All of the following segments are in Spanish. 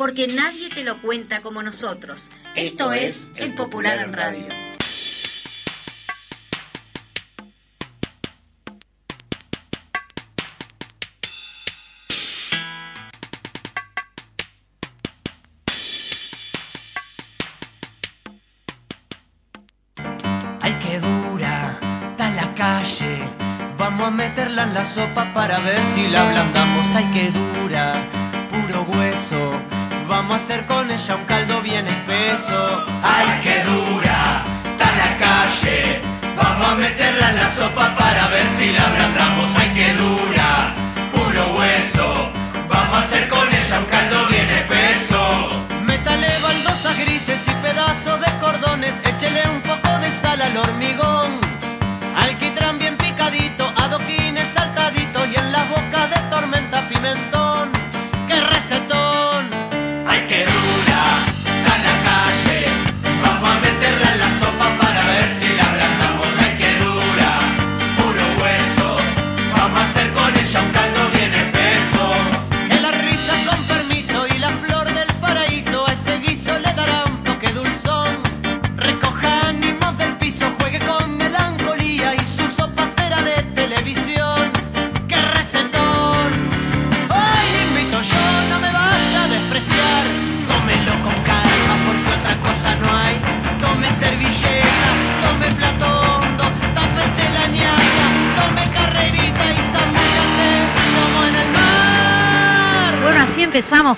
Porque nadie te lo cuenta como nosotros. Esto, es El Popular en Radio. Ay, qué dura está la calle. Vamos a meterla en la sopa para ver si la ablandamos. Ay, qué dura, puro hueso. Vamos a hacer con ella un caldo bien espeso. Ay, qué dura está la calle. Vamos a meterla en la sopa para ver si la ablandamos. Ay, qué dura, puro hueso. Vamos a hacer con ella un caldo bien espeso. Métale baldosas grises y pedazos de cordones. Échele un poco de sal al hormigón. Alquitrán bien picadito, adoquines saltadito y en las bocas de tormenta pimentón.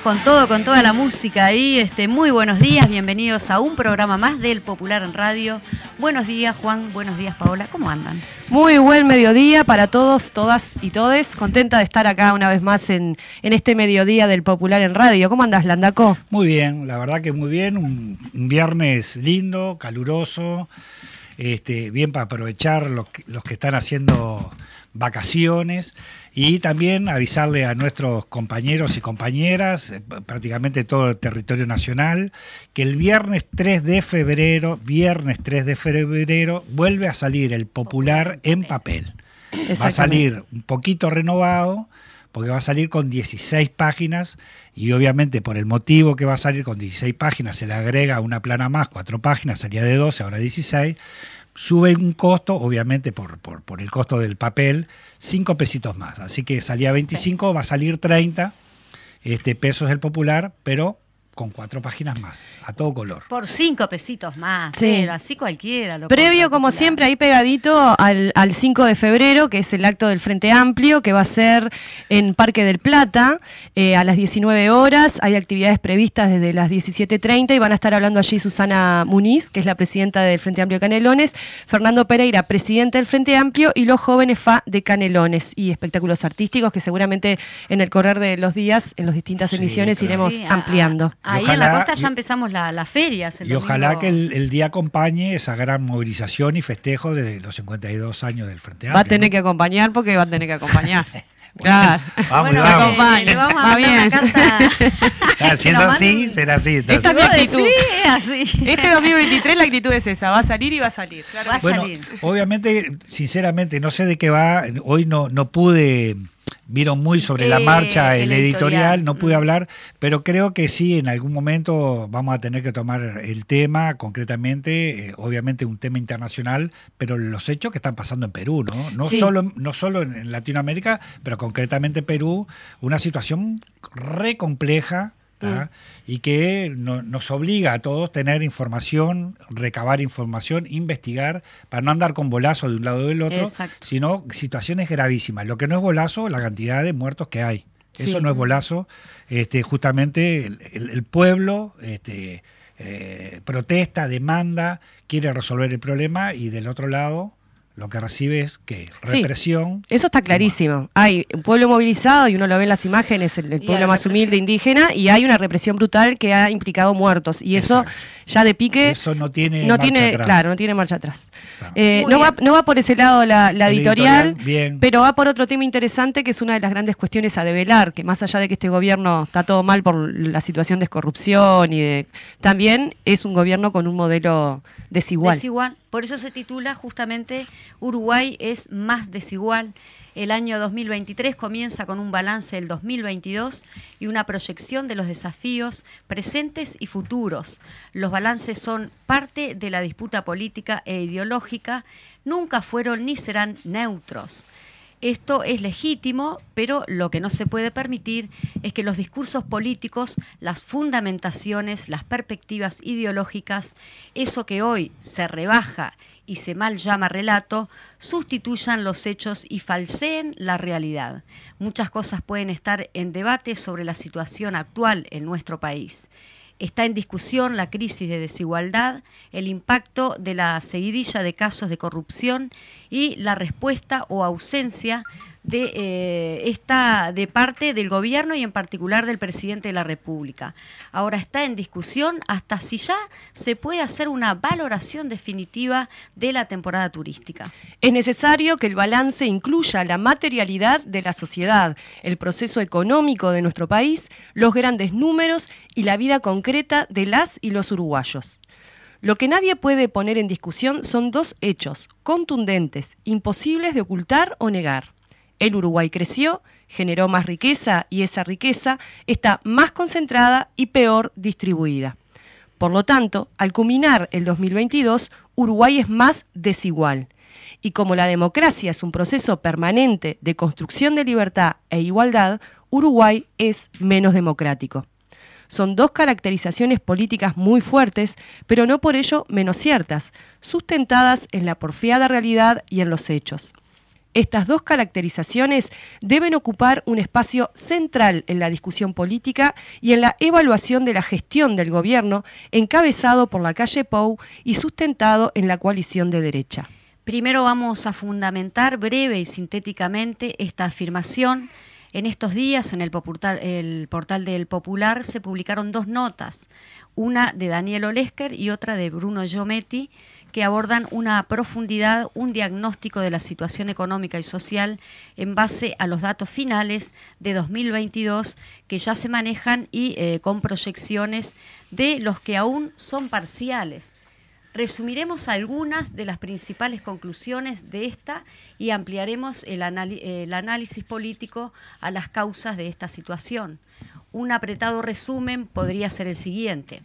Con todo, con toda la música ahí. Este, muy buenos días, bienvenidos a un programa más del Popular en Radio. Buenos días, Juan. Buenos días, Paola. ¿Cómo andan? Muy buen mediodía para todos, todas y todes. Contenta de estar acá una vez más en, en este mediodía del Popular en Radio. ¿Cómo andas, Landaco? Muy bien, la verdad que muy bien. Un, un viernes lindo, caluroso, este, bien para aprovechar los que, los que están haciendo vacaciones y también avisarle a nuestros compañeros y compañeras, eh, prácticamente todo el territorio nacional, que el viernes 3 de febrero, viernes 3 de febrero, vuelve a salir el popular en papel. Va a salir un poquito renovado, porque va a salir con 16 páginas y obviamente por el motivo que va a salir con 16 páginas se le agrega una plana más, cuatro páginas, salía de 12, ahora 16, sube un costo, obviamente por, por, el costo del papel, 5 pesitos más. Así que salía 25, va a salir 30 este, pesos el popular, pero con cuatro páginas más, a todo color. Por cinco pesitos más, Sí. pero así cualquiera. Lo Previo, como popular. siempre, ahí pegadito al, al 5 de febrero, que es el acto del Frente Amplio, que va a ser en Parque del Plata eh, a las 19 horas. Hay actividades previstas desde las 17.30 y van a estar hablando allí Susana Muniz, que es la presidenta del Frente Amplio Canelones, Fernando Pereira, presidente del Frente Amplio, y los jóvenes FA de Canelones y espectáculos artísticos que seguramente en el correr de los días, en las distintas Sí, emisiones, claro. iremos Sí, a- ampliando. Ahí en la costa ya empezamos la- las ferias. el Y ojalá que el, el día acompañe esa gran movilización y festejo de los 52 años del Frente Va a Amplio. tener ¿no? que acompañar porque va a tener que acompañar. Claro. Vamos, bueno, vamos. le- le vamos a Va mandar una bien. carta. Ah, si es así, será así. Esta Si mi actitud. es así. Este 2023 la actitud es esa, va a salir y va a salir. Claro Va a. Bueno, salir. obviamente, sinceramente, no sé de qué va. Hoy no, no pude, vieron muy sobre la Eh, marcha el el, editorial, editorial. no pude Mm. hablar, pero creo que sí, en algún momento vamos a tener que tomar el tema concretamente, eh, obviamente un tema internacional, pero los hechos que están pasando en Perú, ¿no? No, Sí. solo, no solo en, en Latinoamérica, pero concretamente en Perú, una situación re compleja. ¿Tá? y que no- nos obliga a todos tener información, recabar información, investigar, para no andar con bolazo de un lado o del otro, Exacto. sino situaciones gravísimas. Lo que no es bolazo, la cantidad de muertos que hay. Eso Sí. no es bolazo. Este, justamente el, el- el pueblo este, eh, protesta, demanda, quiere resolver el problema y del otro lado lo que recibe es que represión. eso está clarísimo. Hay un pueblo movilizado y uno lo ve en las imágenes, el, pueblo más humilde, indígena, y hay una represión brutal que ha implicado muertos. Y eso ya de pique. Eso no tiene no tiene, Claro, no tiene marcha atrás. Eh, no, va, no va por ese lado la, editorial, pero va por otro tema interesante que es una de las grandes cuestiones a develar, que más allá de que este gobierno está todo mal por la situación de corrupción y de, también es un gobierno con un modelo desigual. Desigual por eso se titula justamente Uruguay es más desigual. El año 2023 comienza con un balance del 2022 y una proyección de los desafíos presentes y futuros. Los balances son parte de la disputa política e ideológica, nunca fueron ni serán neutros. Esto es legítimo, pero lo que no se puede permitir es que los discursos políticos, las fundamentaciones, las perspectivas ideológicas, eso que hoy se rebaja y se mal llama relato, sustituyan los hechos y falseen la realidad. Muchas cosas pueden estar en debate sobre la situación actual en nuestro país. Está en discusión la crisis de desigualdad, el impacto de la seguidilla de casos de corrupción y la respuesta o ausencia de eh, esta de parte del gobierno y en particular del presidente de la República. Ahora está en discusión hasta si ya se puede hacer una valoración definitiva de la temporada turística. Es necesario que el balance incluya la materialidad de la sociedad, el proceso económico de nuestro país, los grandes números y la vida concreta de las y los uruguayos. Lo que nadie puede poner en discusión son dos hechos contundentes, imposibles de ocultar o negar. El Uruguay creció, generó más riqueza y esa riqueza está más concentrada y peor distribuida. Por lo tanto, al culminar el 2022, Uruguay es más desigual. Y como la democracia es un proceso permanente de construcción de libertad e igualdad, Uruguay es menos democrático. Son dos caracterizaciones políticas muy fuertes, pero no por ello menos ciertas, sustentadas en la porfiada realidad y en los hechos. Estas dos caracterizaciones deben ocupar un espacio central en la discusión política y en la evaluación de la gestión del gobierno, encabezado por la calle Pou y sustentado en la coalición de derecha. Primero vamos a fundamentar breve y sintéticamente esta afirmación. En estos días, en el portal, el del Popular, se publicaron dos notas, una de Daniel Olesker y otra de Bruno Giometti, que abordan una profundidad, un diagnóstico de la situación económica y social en base a los datos finales de 2022 que ya se manejan y eh, con proyecciones de los que aún son parciales. Resumiremos algunas de las principales conclusiones de esta y ampliaremos el, el análisis político a las causas de esta situación. Un apretado resumen podría ser el siguiente.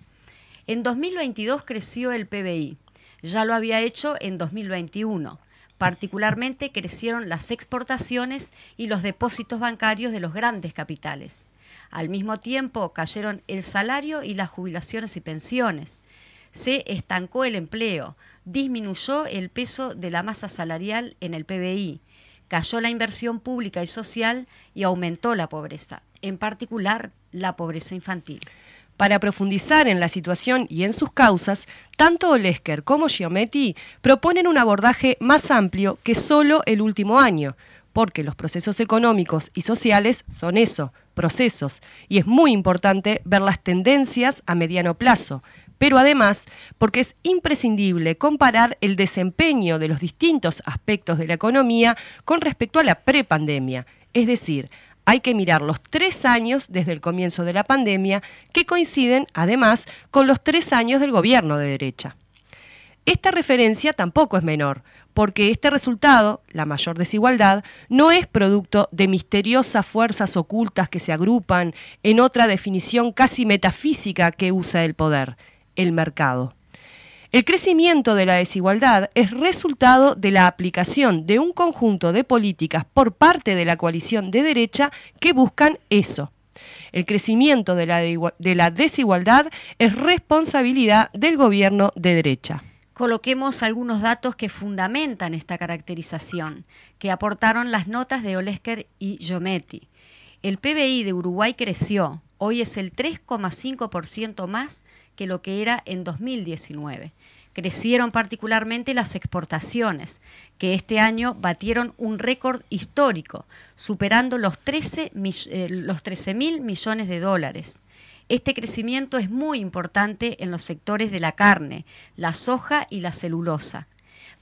En 2022 creció el PBI, ya lo había hecho en 2021. Particularmente crecieron las exportaciones y los depósitos bancarios de los grandes capitales. Al mismo tiempo cayeron el salario y las jubilaciones y pensiones. Se estancó el empleo, disminuyó el peso de la masa salarial en el PBI, cayó la inversión pública y social y aumentó la pobreza, en particular la pobreza infantil. Para profundizar en la situación y en sus causas, tanto Olesker como Giometti proponen un abordaje más amplio que solo el último año, porque los procesos económicos y sociales son eso, procesos, y es muy importante ver las tendencias a mediano plazo, pero además porque es imprescindible comparar el desempeño de los distintos aspectos de la economía con respecto a la prepandemia, es decir, hay que mirar los tres años desde el comienzo de la pandemia, que coinciden además con los tres años del gobierno de derecha. Esta referencia tampoco es menor, porque este resultado, la mayor desigualdad, no es producto de misteriosas fuerzas ocultas que se agrupan en otra definición casi metafísica que usa el poder, el mercado. El crecimiento de la desigualdad es resultado de la aplicación de un conjunto de políticas por parte de la coalición de derecha que buscan eso. El crecimiento de la, desigualdad es responsabilidad del gobierno de derecha. Coloquemos algunos datos que fundamentan esta caracterización, que aportaron las notas de Olesker y Giometti. El PBI de Uruguay creció, hoy es el 3,5% más que lo que era en 2019 Crecieron particularmente las exportaciones, que este año batieron un récord histórico, superando los 13 eh, los 13 mil millones de dólares. Este crecimiento es muy importante en los sectores de la carne, la soja y la celulosa.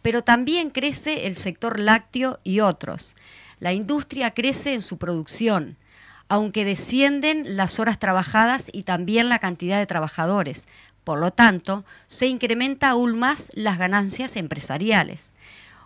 Pero también crece el sector lácteo y otros. La industria crece en su producción, aunque descienden las horas trabajadas y también la cantidad de trabajadores. Por lo tanto, se incrementa aún más las ganancias empresariales.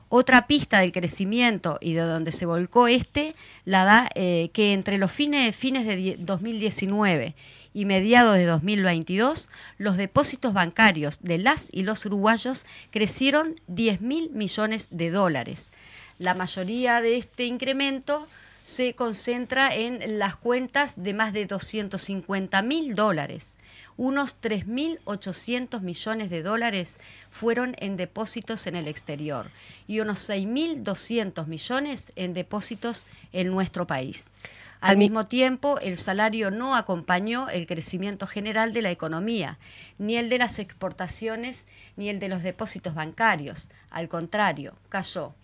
Otra pista del crecimiento y de donde se volcó este la da eh, que entre los fines, fines de 2019 y mediados de 2022, los depósitos bancarios de las y los uruguayos crecieron 10 mil millones de dólares. La mayoría de este incremento se concentra en las cuentas de más de 250 mil dólares. Unos 3.800 millones de dólares fueron en depósitos en el exterior y unos 6.200 millones en depósitos en nuestro país. Al mismo tiempo, el salario no acompañó el crecimiento general de la economía, ni el de las exportaciones, ni el de los depósitos bancarios. Al contrario, cayó.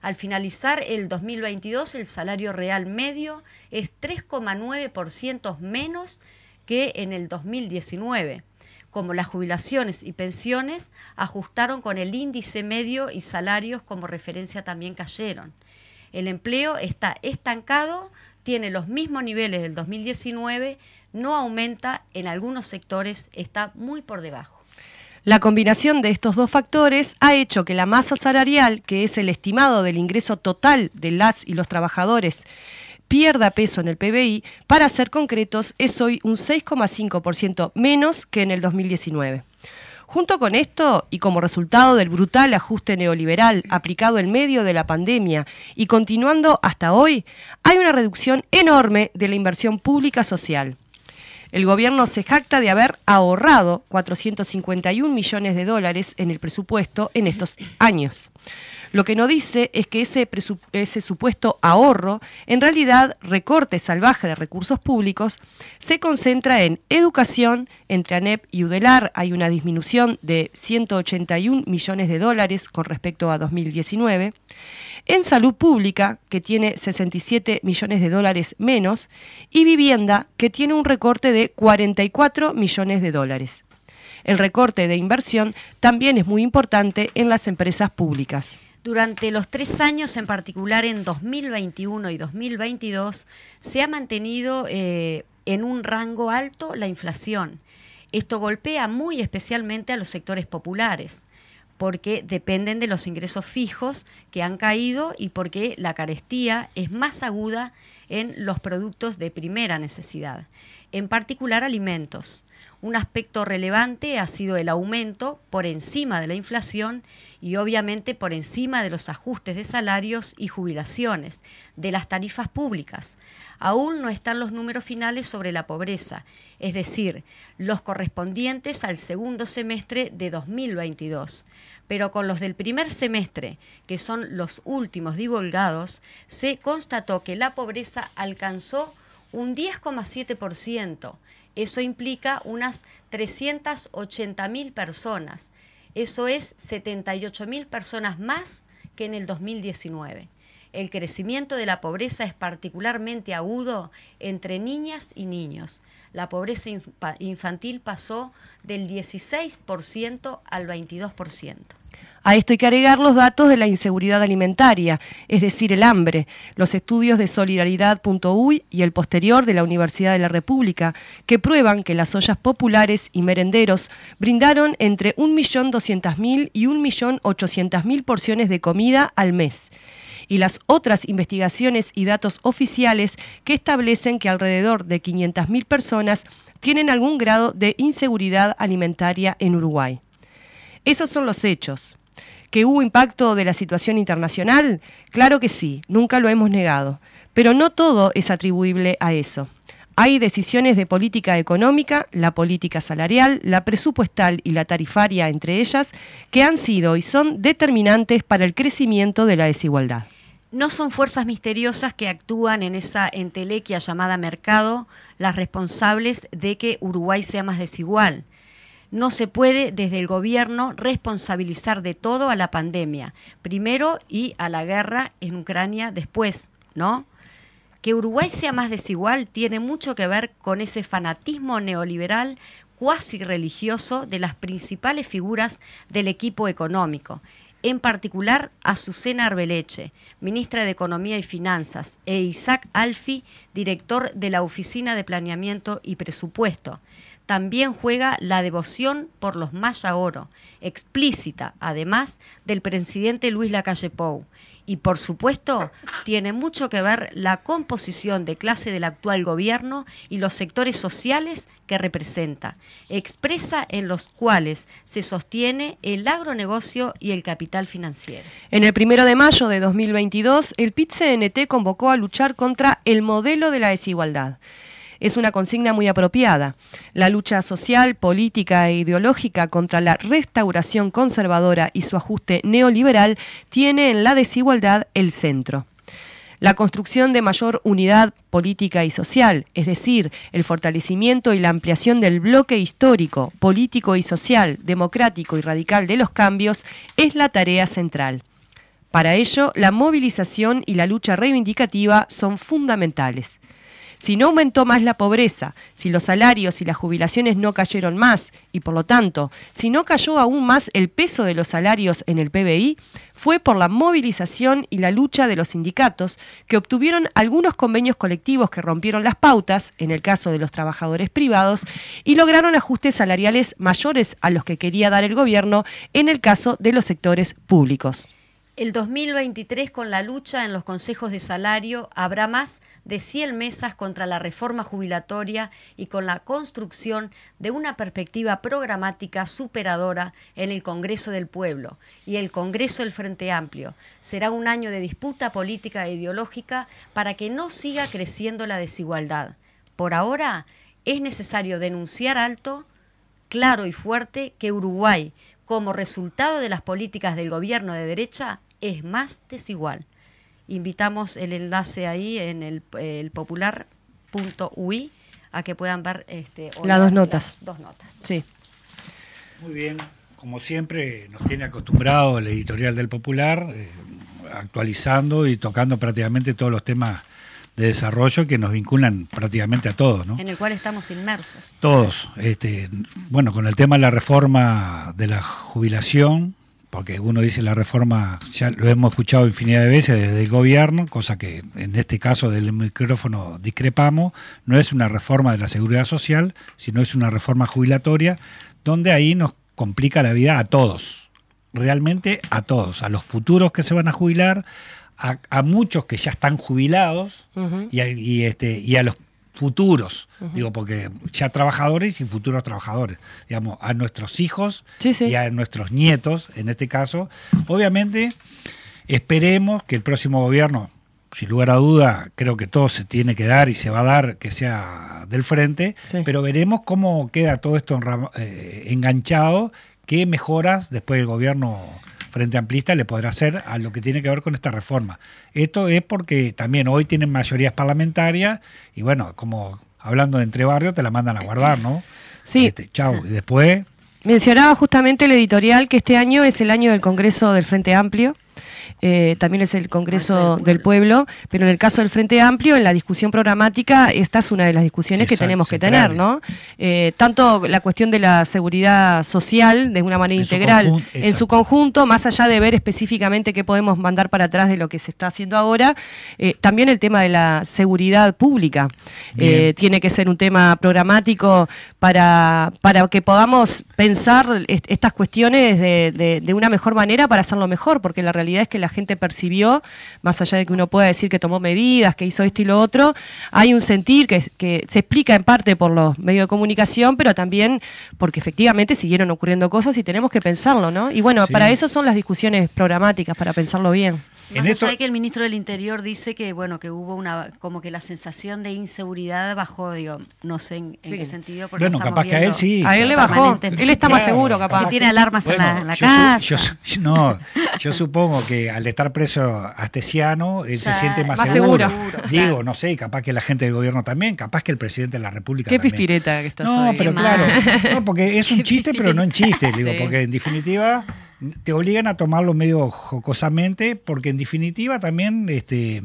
Al finalizar el 2022, el salario real medio es 3,9% menos que en el 2019, como las jubilaciones y pensiones ajustaron con el índice medio y salarios como referencia también cayeron. El empleo está estancado, tiene los mismos niveles del 2019, no aumenta, en algunos sectores está muy por debajo. La combinación de estos dos factores ha hecho que la masa salarial, que es el estimado del ingreso total de las y los trabajadores, pierda peso en el PBI, para ser concretos, es hoy un 6,5% menos que en el 2019. Junto con esto, y como resultado del brutal ajuste neoliberal aplicado en medio de la pandemia y continuando hasta hoy, hay una reducción enorme de la inversión pública social. El gobierno se jacta de haber ahorrado 451 millones de dólares en el presupuesto en estos años. Lo que no dice es que ese, ese, supuesto ahorro, en realidad recorte salvaje de recursos públicos, se concentra en educación, entre ANEP y UDELAR hay una disminución de 181 millones de dólares con respecto a 2019, en salud pública, que tiene 67 millones de dólares menos, y vivienda, que tiene un recorte de 44 millones de dólares. El recorte de inversión también es muy importante en las empresas públicas. Durante los tres años, en particular en 2021 y 2022, se ha mantenido eh, en un rango alto la inflación. Esto golpea muy especialmente a los sectores populares porque dependen de los ingresos fijos que han caído y porque la carestía es más aguda en los productos de primera necesidad, en particular alimentos. Un aspecto relevante ha sido el aumento por encima de la inflación y obviamente por encima de los ajustes de salarios y jubilaciones, de las tarifas públicas. Aún no están los números finales sobre la pobreza, es decir, los correspondientes al segundo semestre de 2022. Pero con los del primer semestre, que son los últimos divulgados, se constató que la pobreza alcanzó un 10,7%. Eso implica unas 380.000 personas. Eso es 78.000 personas más que en el 2019. El crecimiento de la pobreza es particularmente agudo entre niñas y niños. La pobreza infantil pasó del 16% al 22%. A esto hay que agregar los datos de la inseguridad alimentaria, es decir, el hambre, los estudios de solidaridad.uy y el posterior de la Universidad de la República, que prueban que las ollas populares y merenderos brindaron entre 1.200.000 y 1.800.000 porciones de comida al mes y las otras investigaciones y datos oficiales que establecen que alrededor de 500.000 personas tienen algún grado de inseguridad alimentaria en Uruguay. Esos son los hechos. ¿Que hubo impacto de la situación internacional? Claro que sí, nunca lo hemos negado. Pero no todo es atribuible a eso. Hay decisiones de política económica, la política salarial, la presupuestal y la tarifaria entre ellas, que han sido y son determinantes para el crecimiento de la desigualdad. No son fuerzas misteriosas que actúan en esa entelequia llamada mercado las responsables de que Uruguay sea más desigual. No se puede desde el gobierno responsabilizar de todo a la pandemia, primero y a la guerra en Ucrania después, ¿no? Que Uruguay sea más desigual tiene mucho que ver con ese fanatismo neoliberal cuasi religioso de las principales figuras del equipo económico, en particular Azucena Arbeleche, ministra de Economía y Finanzas, e Isaac Alfi, director de la Oficina de Planeamiento y Presupuesto. También juega la devoción por los Maya Oro, explícita, además, del presidente Luis Lacalle Pou, y por supuesto, tiene mucho que ver la composición de clase del actual gobierno y los sectores sociales que representa, expresa en los cuales se sostiene el agronegocio y el capital financiero. En el primero de mayo de 2022, el PIT-CNT convocó a luchar contra el modelo de la desigualdad es una consigna muy apropiada. La lucha social, política e ideológica contra la restauración conservadora y su ajuste neoliberal tiene en la desigualdad el centro. La construcción de mayor unidad política y social, es decir, el fortalecimiento y la ampliación del bloque histórico, político y social, democrático y radical de los cambios, es la tarea central. Para ello, la movilización y la lucha reivindicativa son fundamentales. Si no aumentó más la pobreza, si los salarios y las jubilaciones no cayeron más y por lo tanto, si no cayó aún más el peso de los salarios en el PBI, fue por la movilización y la lucha de los sindicatos que obtuvieron algunos convenios colectivos que rompieron las pautas, en el caso de los trabajadores privados, y lograron ajustes salariales mayores a los que quería dar el gobierno en el caso de los sectores públicos. El 2023, con la lucha en los consejos de salario, habrá más de 100 mesas contra la reforma jubilatoria y con la construcción de una perspectiva programática superadora en el Congreso del Pueblo y el Congreso del Frente Amplio. Será un año de disputa política e ideológica para que no siga creciendo la desigualdad. Por ahora, es necesario denunciar alto, claro y fuerte que Uruguay, como resultado de las políticas del gobierno de derecha, es más desigual. Invitamos el enlace ahí en el, el popular.ui a que puedan ver este, las dos notas. dos notas. Sí. Muy bien, como siempre nos tiene acostumbrado el editorial del Popular, eh, actualizando y tocando prácticamente todos los temas de desarrollo que nos vinculan prácticamente a todos, ¿no? En el cual estamos inmersos. Todos. Este, bueno, con el tema de la reforma de la jubilación, porque uno dice la reforma, ya lo hemos escuchado infinidad de veces desde el gobierno, cosa que en este caso del micrófono discrepamos, no es una reforma de la seguridad social, sino es una reforma jubilatoria, donde ahí nos complica la vida a todos, realmente a todos, a los futuros que se van a jubilar, a, muchos que ya están jubilados y, y, este, y a los futuros, digo, porque ya trabajadores y futuros trabajadores, digamos, a nuestros hijos y a nuestros nietos, en este caso. Obviamente, esperemos que el próximo gobierno, sin lugar a duda, creo que todo se tiene que dar y se va a dar que sea del frente, pero veremos cómo queda todo esto eh, enganchado, qué mejoras después del gobierno Frente Amplista le podrá hacer a lo que tiene que ver con esta reforma. Esto es porque también hoy tienen mayorías parlamentarias y bueno, como hablando de entre barrios, te la mandan a guardar, ¿no? Sí. Este, chau. Y después... Mencionaba justamente el editorial que este año es el año del Congreso del Frente Amplio. Eh, también es el Congreso del pueblo. pero en el caso del Frente Amplio, en la discusión programática, esta es una de las discusiones que tenemos que tener, ¿no? Eh, tanto la cuestión de la seguridad social, de una manera integral, en su conjunto, más allá de ver específicamente qué podemos mandar para atrás de lo que se está haciendo ahora, eh, también el tema de la seguridad pública. tiene que ser un tema programático para, para que podamos pensar estas cuestiones de, de una mejor manera para hacerlo mejor, porque la realidad es que la gente percibió, más allá de que uno pueda decir que tomó medidas, que hizo esto y lo otro, hay un sentir que, se explica en parte por los medios de comunicación, pero también porque efectivamente siguieron ocurriendo cosas y tenemos que pensarlo, ¿no? Y bueno, para eso son las discusiones programáticas, para pensarlo bien. En Más esto, de que el ministro del Interior dice que bueno que hubo una como que la sensación de inseguridad bajó, digo, no sé en, en Sí. qué sentido. porque bueno, capaz que a él sí. A él le bajó. Él está más seguro, capaz. Que tiene alarmas en la, en la yo su- casa. yo no, yo supongo que al estar preso Astesiano, él se siente más, más seguro. seguro. Digo, claro. no sé, capaz que la gente del gobierno también, capaz que el presidente de la República Qué también. pispireta que estás No, hoy. pero Qué claro, mal. no, porque es un chiste, pero no en chiste, digo, Sí. porque en definitiva te obligan a tomarlo medio jocosamente, porque en definitiva también, este,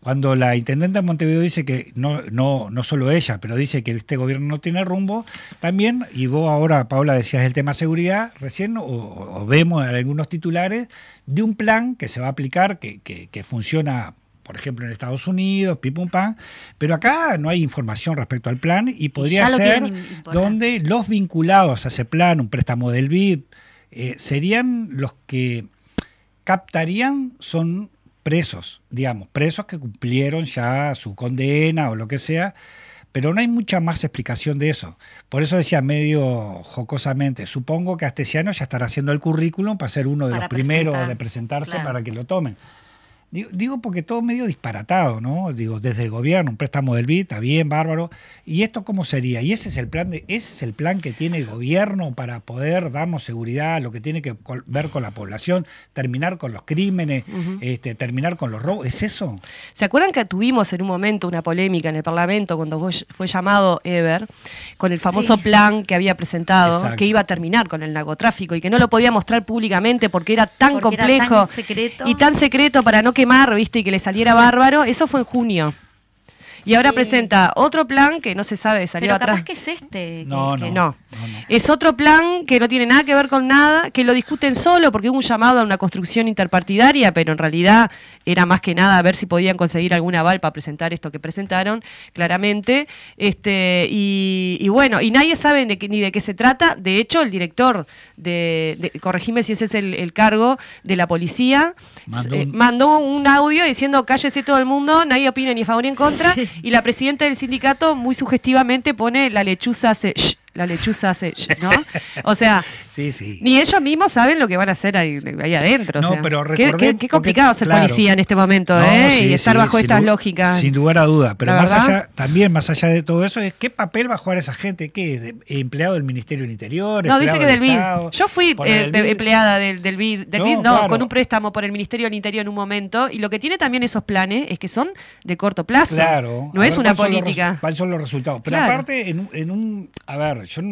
cuando la intendente de Montevideo dice que no, no, no solo ella, pero dice que este gobierno no tiene rumbo, también, y vos ahora, Paula, decías el tema seguridad, recién, o, o vemos en algunos titulares de un plan que se va a aplicar, que, que, que funciona por ejemplo, en Estados Unidos, pim pum pam, pero acá no hay información respecto al plan y podría ser donde los vinculados a ese plan, un préstamo del BID, eh, serían los que captarían son presos, digamos, presos que cumplieron ya su condena o lo que sea, pero no hay mucha más explicación de eso. Por eso decía medio jocosamente, supongo que Astesiano ya estará haciendo el currículum para ser uno de Para los primeros de presentarse claro. para que lo tomen. Digo, digo porque todo medio disparatado, ¿no? Digo, desde el gobierno, un préstamo del BID, está bien, bárbaro. ¿Y esto cómo sería? ¿Y ese es el plan de, ese es el plan que tiene el gobierno para poder darnos seguridad, lo que tiene que ver con la población, terminar con los crímenes, este, terminar con los robos? ¿Es eso? ¿Se acuerdan que tuvimos en un momento una polémica en el Parlamento cuando fue, llamado Ever con el famoso Sí. plan que había presentado Exacto. que iba a terminar con el narcotráfico y que no lo podía mostrar públicamente porque era tan Porque era complejo tan secreto. y tan secreto para no quemar, ¿viste? Y que le saliera bárbaro? Eso fue en junio. Y ahora Sí. presenta otro plan que no se sabe, salió Pero atrás. capaz que es este. que- No, que- No. No, no. Es otro plan que no tiene nada que ver con nada, que lo discuten solo porque hubo un llamado a una construcción interpartidaria, pero en realidad era más que nada a ver si podían conseguir algún aval para presentar esto que presentaron, claramente. Este, y, y bueno, y nadie sabe de qué- ni de qué se trata. De hecho, el director de, de- corregime si ese es el, el cargo de la policía, Mandó eh, un- mandó un audio diciendo cállese todo el mundo, nadie opina ni a favor ni en contra. Sí. Y la presidenta del sindicato muy sugestivamente pone la lechuza hace shh, la lechuza hace shh, ¿no? O sea, Sí, sí. ni ellos mismos saben lo que van a hacer ahí, ahí adentro. o No, sea. pero qué, recordé- qué- qué complicado porque, ser claro. policía en este momento, No, ¿eh? sí, y estar sí, bajo estas lógicas. Sin lugar a duda. Pero más allá, también más allá de todo eso, es qué papel va a jugar esa gente, qué es de- empleado del Ministerio del Interior, No, dice que del BID. Estado, Yo fui eh, BID. empleada del, del BID, del No, BID, no, claro. con un préstamo por el Ministerio del Interior en un momento. Y lo que tiene también esos planes es que son de corto plazo. Claro. No a es ver una política. ¿Cuáles son los resultados? Pero Claro. aparte, en un, en un- A ver, yo.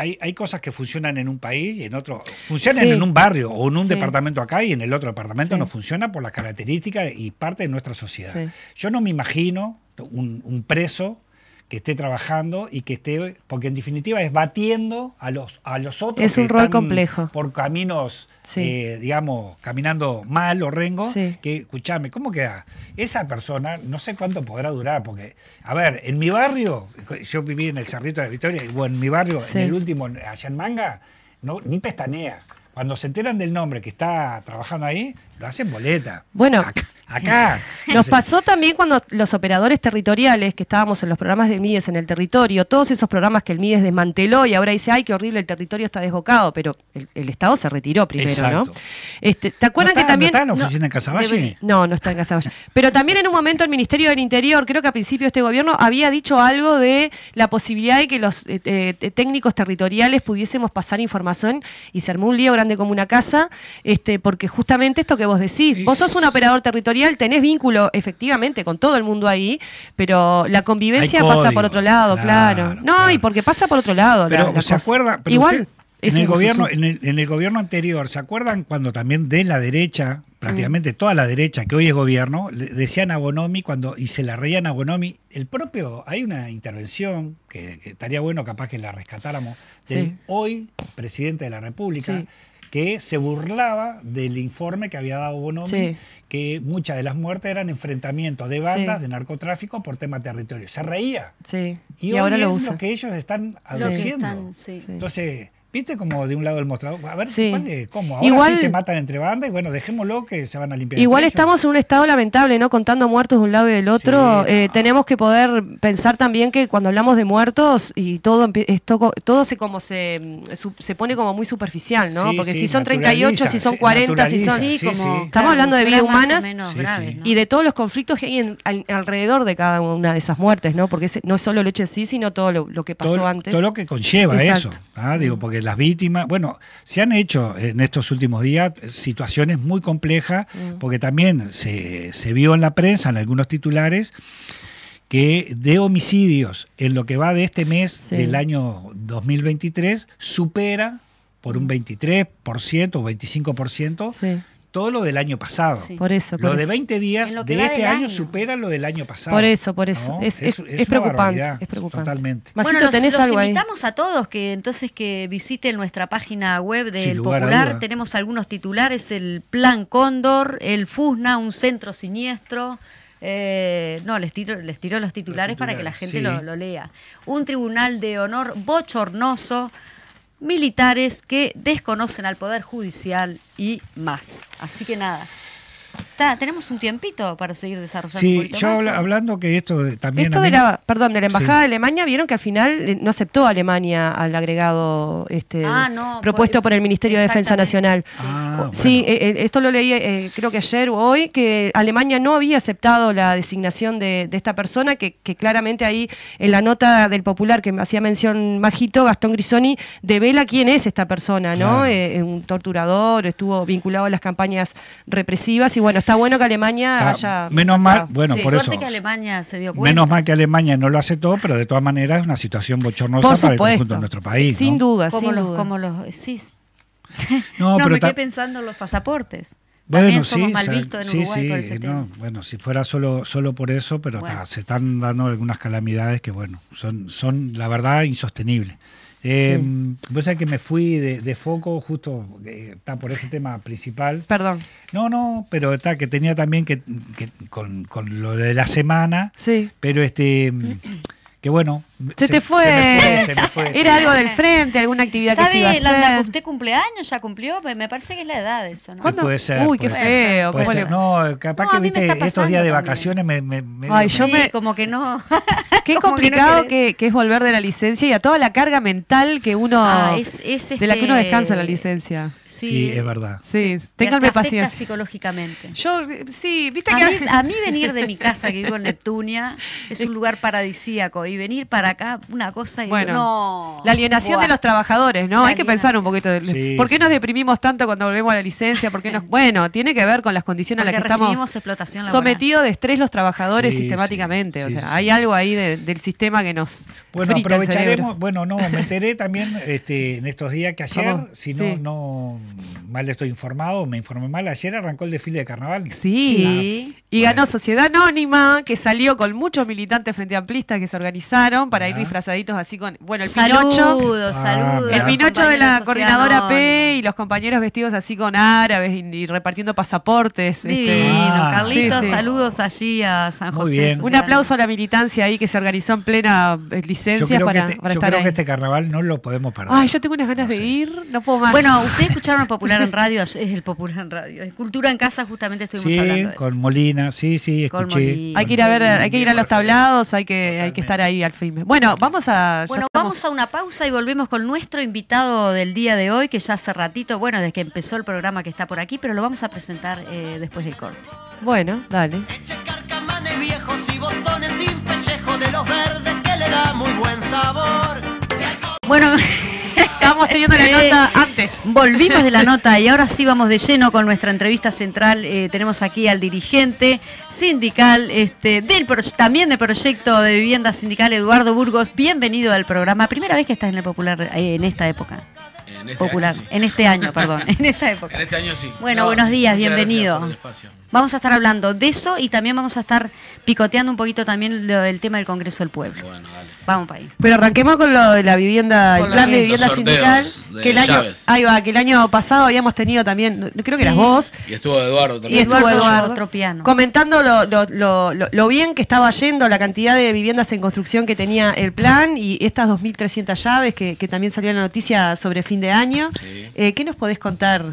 Hay, hay cosas que funcionan en un país y en otro. Funcionan Sí. en un barrio o en un Sí. departamento acá y en el otro departamento Sí. no funciona por las características y parte de nuestra sociedad. Yo no me imagino un, un preso que esté trabajando y que esté, porque en definitiva es batiendo a los, a los otros. Es que un rol están complejo. Por caminos, Sí. eh, digamos, caminando mal o rengo, Sí. que, escuchame, ¿cómo queda? Esa persona, no sé cuánto podrá durar, porque, a ver, en mi barrio, yo viví en el Cerrito de la Victoria, o en mi barrio, en el último, allá en Manga, no, ni pestañea. Cuando se enteran del nombre que está trabajando ahí, lo hacen boleta. Bueno. Acá. acá. Nos pasó también cuando los operadores territoriales que estábamos en los programas de MIDES en el territorio, todos esos programas que el MIDES desmanteló y ahora dice, ay, qué horrible, el territorio está desbocado, pero el, el Estado se retiró primero, Exacto. ¿no? Este, ¿Te ¿No acuerdan está, que también... ¿No está en la no, oficina en Casaballe? debería. No, no está en Casaballe. Pero también en un momento el Ministerio del Interior, creo que a principio de este gobierno, había dicho algo de la posibilidad de que los eh, eh, técnicos territoriales pudiésemos pasar información y se armó un lío grande como una casa, este, porque justamente esto que vos decís, vos sos un operador territorial, tenés vínculo efectivamente con todo el mundo ahí, pero la convivencia pasa por otro lado, claro. claro, No, claro. y porque pasa por otro lado. la- Pero la se cosa. acuerda, pero Igual. usted, en el gobierno, susu. en el, en el gobierno anterior, ¿se acuerdan cuando también de la derecha, prácticamente toda la derecha que hoy es gobierno, le decían a Bonomi cuando y se la reían a Bonomi, el propio, hay una intervención que, que estaría bueno capaz que la rescatáramos del Sí. hoy presidente de la República. Sí. Que se burlaba del informe que había dado Bonomi, Sí. que muchas de las muertes eran enfrentamientos de bandas Sí. de narcotráfico por tema territorio. Se reía. Sí. Y, Y, hoy ahora es lo lo usa. que ellos están Lo que aduciendo. están. Sí. Entonces, viste como de un lado del mostrador. A ver, Sí. ¿cuál es? ¿cómo? Ahora Igual- sí se matan entre bandas y bueno, dejémoslo que se van a limpiar. Igual estamos en un estado lamentable, ¿no? Contando muertos de un lado y del otro. Sí, Eh, no. tenemos que poder pensar también que cuando hablamos de muertos y todo esto, todo se como se, mm, su- se pone como muy superficial, ¿no? Sí, Porque sí, si son 38, si son naturaliza, 40, si son... Sí, sí, como claro, Estamos hablando de vidas humanas. menos Sí, graves, sí. ¿no? Y de todos los conflictos que hay en- al- alrededor de cada una de esas muertes, ¿no? Porque ese- no es solo el hecho en sí, sino todo lo, lo que pasó todo, antes. todo lo que conlleva Exacto. eso. ¿ah? Digo, porque las víctimas, bueno, se han hecho en estos últimos días situaciones muy complejas, Mm. porque también se, se vio en la prensa, en algunos titulares, que de homicidios en lo que va de este mes Sí. del año 2023 supera por un 23% o 25% Sí, todo lo del año pasado. Sí. por eso. Lo por de eso. 20 días lo de este año, año. supera lo del año pasado. Por eso, por eso. ¿no? Es, es- es preocupante, es preocupante. Totalmente. Majito, bueno, los, ¿tenés los algo ahí? invitamos a todos que entonces que visiten nuestra página web del a Popular. Tenemos algunos titulares, el Plan Cóndor, el FUSNA, un centro siniestro. Eh, no, les tiro, les tiro los titulares, para que la gente lo, lo lea. Un tribunal de honor bochornoso, militares que desconocen al Poder Judicial y más. Así que nada. Tenemos un tiempito para seguir desarrollando un Sí, poquito yo más, habla- ¿o? hablando que esto de- también... Esto a de la, perdón, de la embajada Sí. de Alemania, vieron que al final eh, no aceptó Alemania al agregado este, Ah, no, propuesto por- por el Ministerio de Defensa. Nacional. Ah, bueno. Sí, eh, eh, esto lo leí eh, creo que ayer o hoy, que Alemania no había aceptado la designación de, de esta persona, que, que claramente ahí en la nota del Popular que me hacía mención Majito, Gastón Grisoni, devela quién es esta persona, ¿no? Claro. Eh, un torturador, estuvo vinculado a las campañas represivas y bueno, está bueno que Alemania Ah, haya... menos mal, aceptado. bueno, Sí, por suerte eso... que Alemania se dio cuenta. Menos mal que Alemania no lo aceptó, pero de todas maneras es una situación bochornosa Por para el conjunto de nuestro país. Sin ¿no? duda, como sin los, duda. como los, sí. No, No, pero me quedé pensando en los pasaportes. Bueno, También somos sí, mal sa- vistos en sí, Uruguay sí, por ese no, tema. bueno, si fuera solo solo por eso, pero Bueno. ta, se están dando algunas calamidades que, bueno, son, son la verdad insostenibles. Eh, Vos sabés que me fui de, de foco justo eh, está por ese tema principal. Perdón. No, no, pero está que tenía también que, que con, con lo de la semana, Sí. pero este que bueno, Se, te fue. Se me fue, se me fue, Era sí. algo del frente, alguna actividad que se iba a ¿Sabe, Landa, que hacer. usted cumpleaños? ¿Ya cumplió? Pues Me parece que es la edad eso, ¿no? ¿Cuándo? Puede ser, Uy, qué feo. Puede ¿cómo ser. le- No, capaz No, que viste estos días de vacaciones me, me, me- Ay, yo Sí, me- como que no. Qué Como que no complicado que, que es volver de la licencia y a toda la carga mental que uno. Ah, es, es de la que uno este- descansa en la licencia. Sí, Sí, es verdad. Sí, ténganme paciencia. psicológicamente. Yo, sí, viste A que. mí, a mí venir de mi casa, que vivo en Neptunia, es un lugar paradisíaco. Y venir para acá, una cosa y Bueno, no. La alienación Buah. de los trabajadores, ¿no? La Hay que pensar un poquito. De, Sí, ¿Por qué sí. nos deprimimos tanto cuando volvemos a la licencia? ¿Por qué nos, bueno, tiene que ver con las condiciones Porque a las que estamos explotación laboral. sometidos de estrés los trabajadores Sí, sistemáticamente. sí, o sea, sí. hay algo ahí de- del sistema que nos. Bueno, frita aprovecharemos, bueno, no, me enteré también este, en estos días que ayer, si no, sí. no mal estoy informado, me informé mal, ayer arrancó el desfile de carnaval. Sí. Sí. Y Bueno. ganó Sociedad Anónima, que salió con muchos militantes frente amplistas que se organizaron para ir disfrazaditos así con. Bueno, el Saludos, Pinocho. Ah, saludos. El Pinocho de la coordinadora P y los compañeros vestidos así con árabes y, y repartiendo pasaportes. este. Ah, Carlitos, sí, sí. saludos allí a San Muy José. bien. Un aplauso a la militancia ahí que se organizó en plena eh, Yo licencia para, este, para yo estar creo ahí. que este carnaval no lo podemos perder. Ay, yo tengo unas ganas No de sé. ir, no puedo más. Bueno, ustedes escucharon el Popular en Radio, es el Popular en Radio. Es Cultura en Casa, justamente estuvimos sí, hablando de con. Molina, sí, sí, Con escuché. Molina. hay que ir a ver, hay que ir a los tablados, hay que, hay que estar ahí al fin. Bueno, vamos a. Bueno, estamos- vamos a una pausa y volvemos con nuestro invitado del día de hoy, que ya hace ratito, bueno, desde que empezó el programa que está por aquí, pero lo vamos a presentar eh, después del corte. Bueno, dale. Eche carcamanes viejos y botones sin pellejo de los verdes que le da muy buen sabor. Bueno, Estábamos teniendo la nota antes. volvimos de la nota y ahora sí vamos de lleno con nuestra entrevista central. Eh, tenemos aquí al dirigente sindical este, del pro- también del proyecto de vivienda sindical, Eduardo Burgos. Bienvenido al programa. Primera vez que estás en el Popular eh, en esta época. En este Popular, año, sí. en este año, perdón, en esta época. En este año sí. Bueno, buenos días, bienvenido. Vamos a estar hablando de eso y también vamos a estar picoteando un poquito también lo del tema del Congreso del Pueblo. Bueno, dale. Vamos para ahí. Pero arranquemos con lo de la vivienda, el plan la- de vivienda Los sindical. de Que el año, llaves. ahí va, que el año pasado habíamos tenido también, no- creo que Sí. eras vos, Y estuvo Eduardo y también. estuvo Eduardo Eduardo Tropiano. comentando lo, lo- lo- lo- lo bien que estaba yendo, la cantidad de viviendas en construcción que tenía el plan y estas 2.300 llaves que, que también salió en la noticia sobre fin de año. Sí. Eh, ¿Qué nos podés contar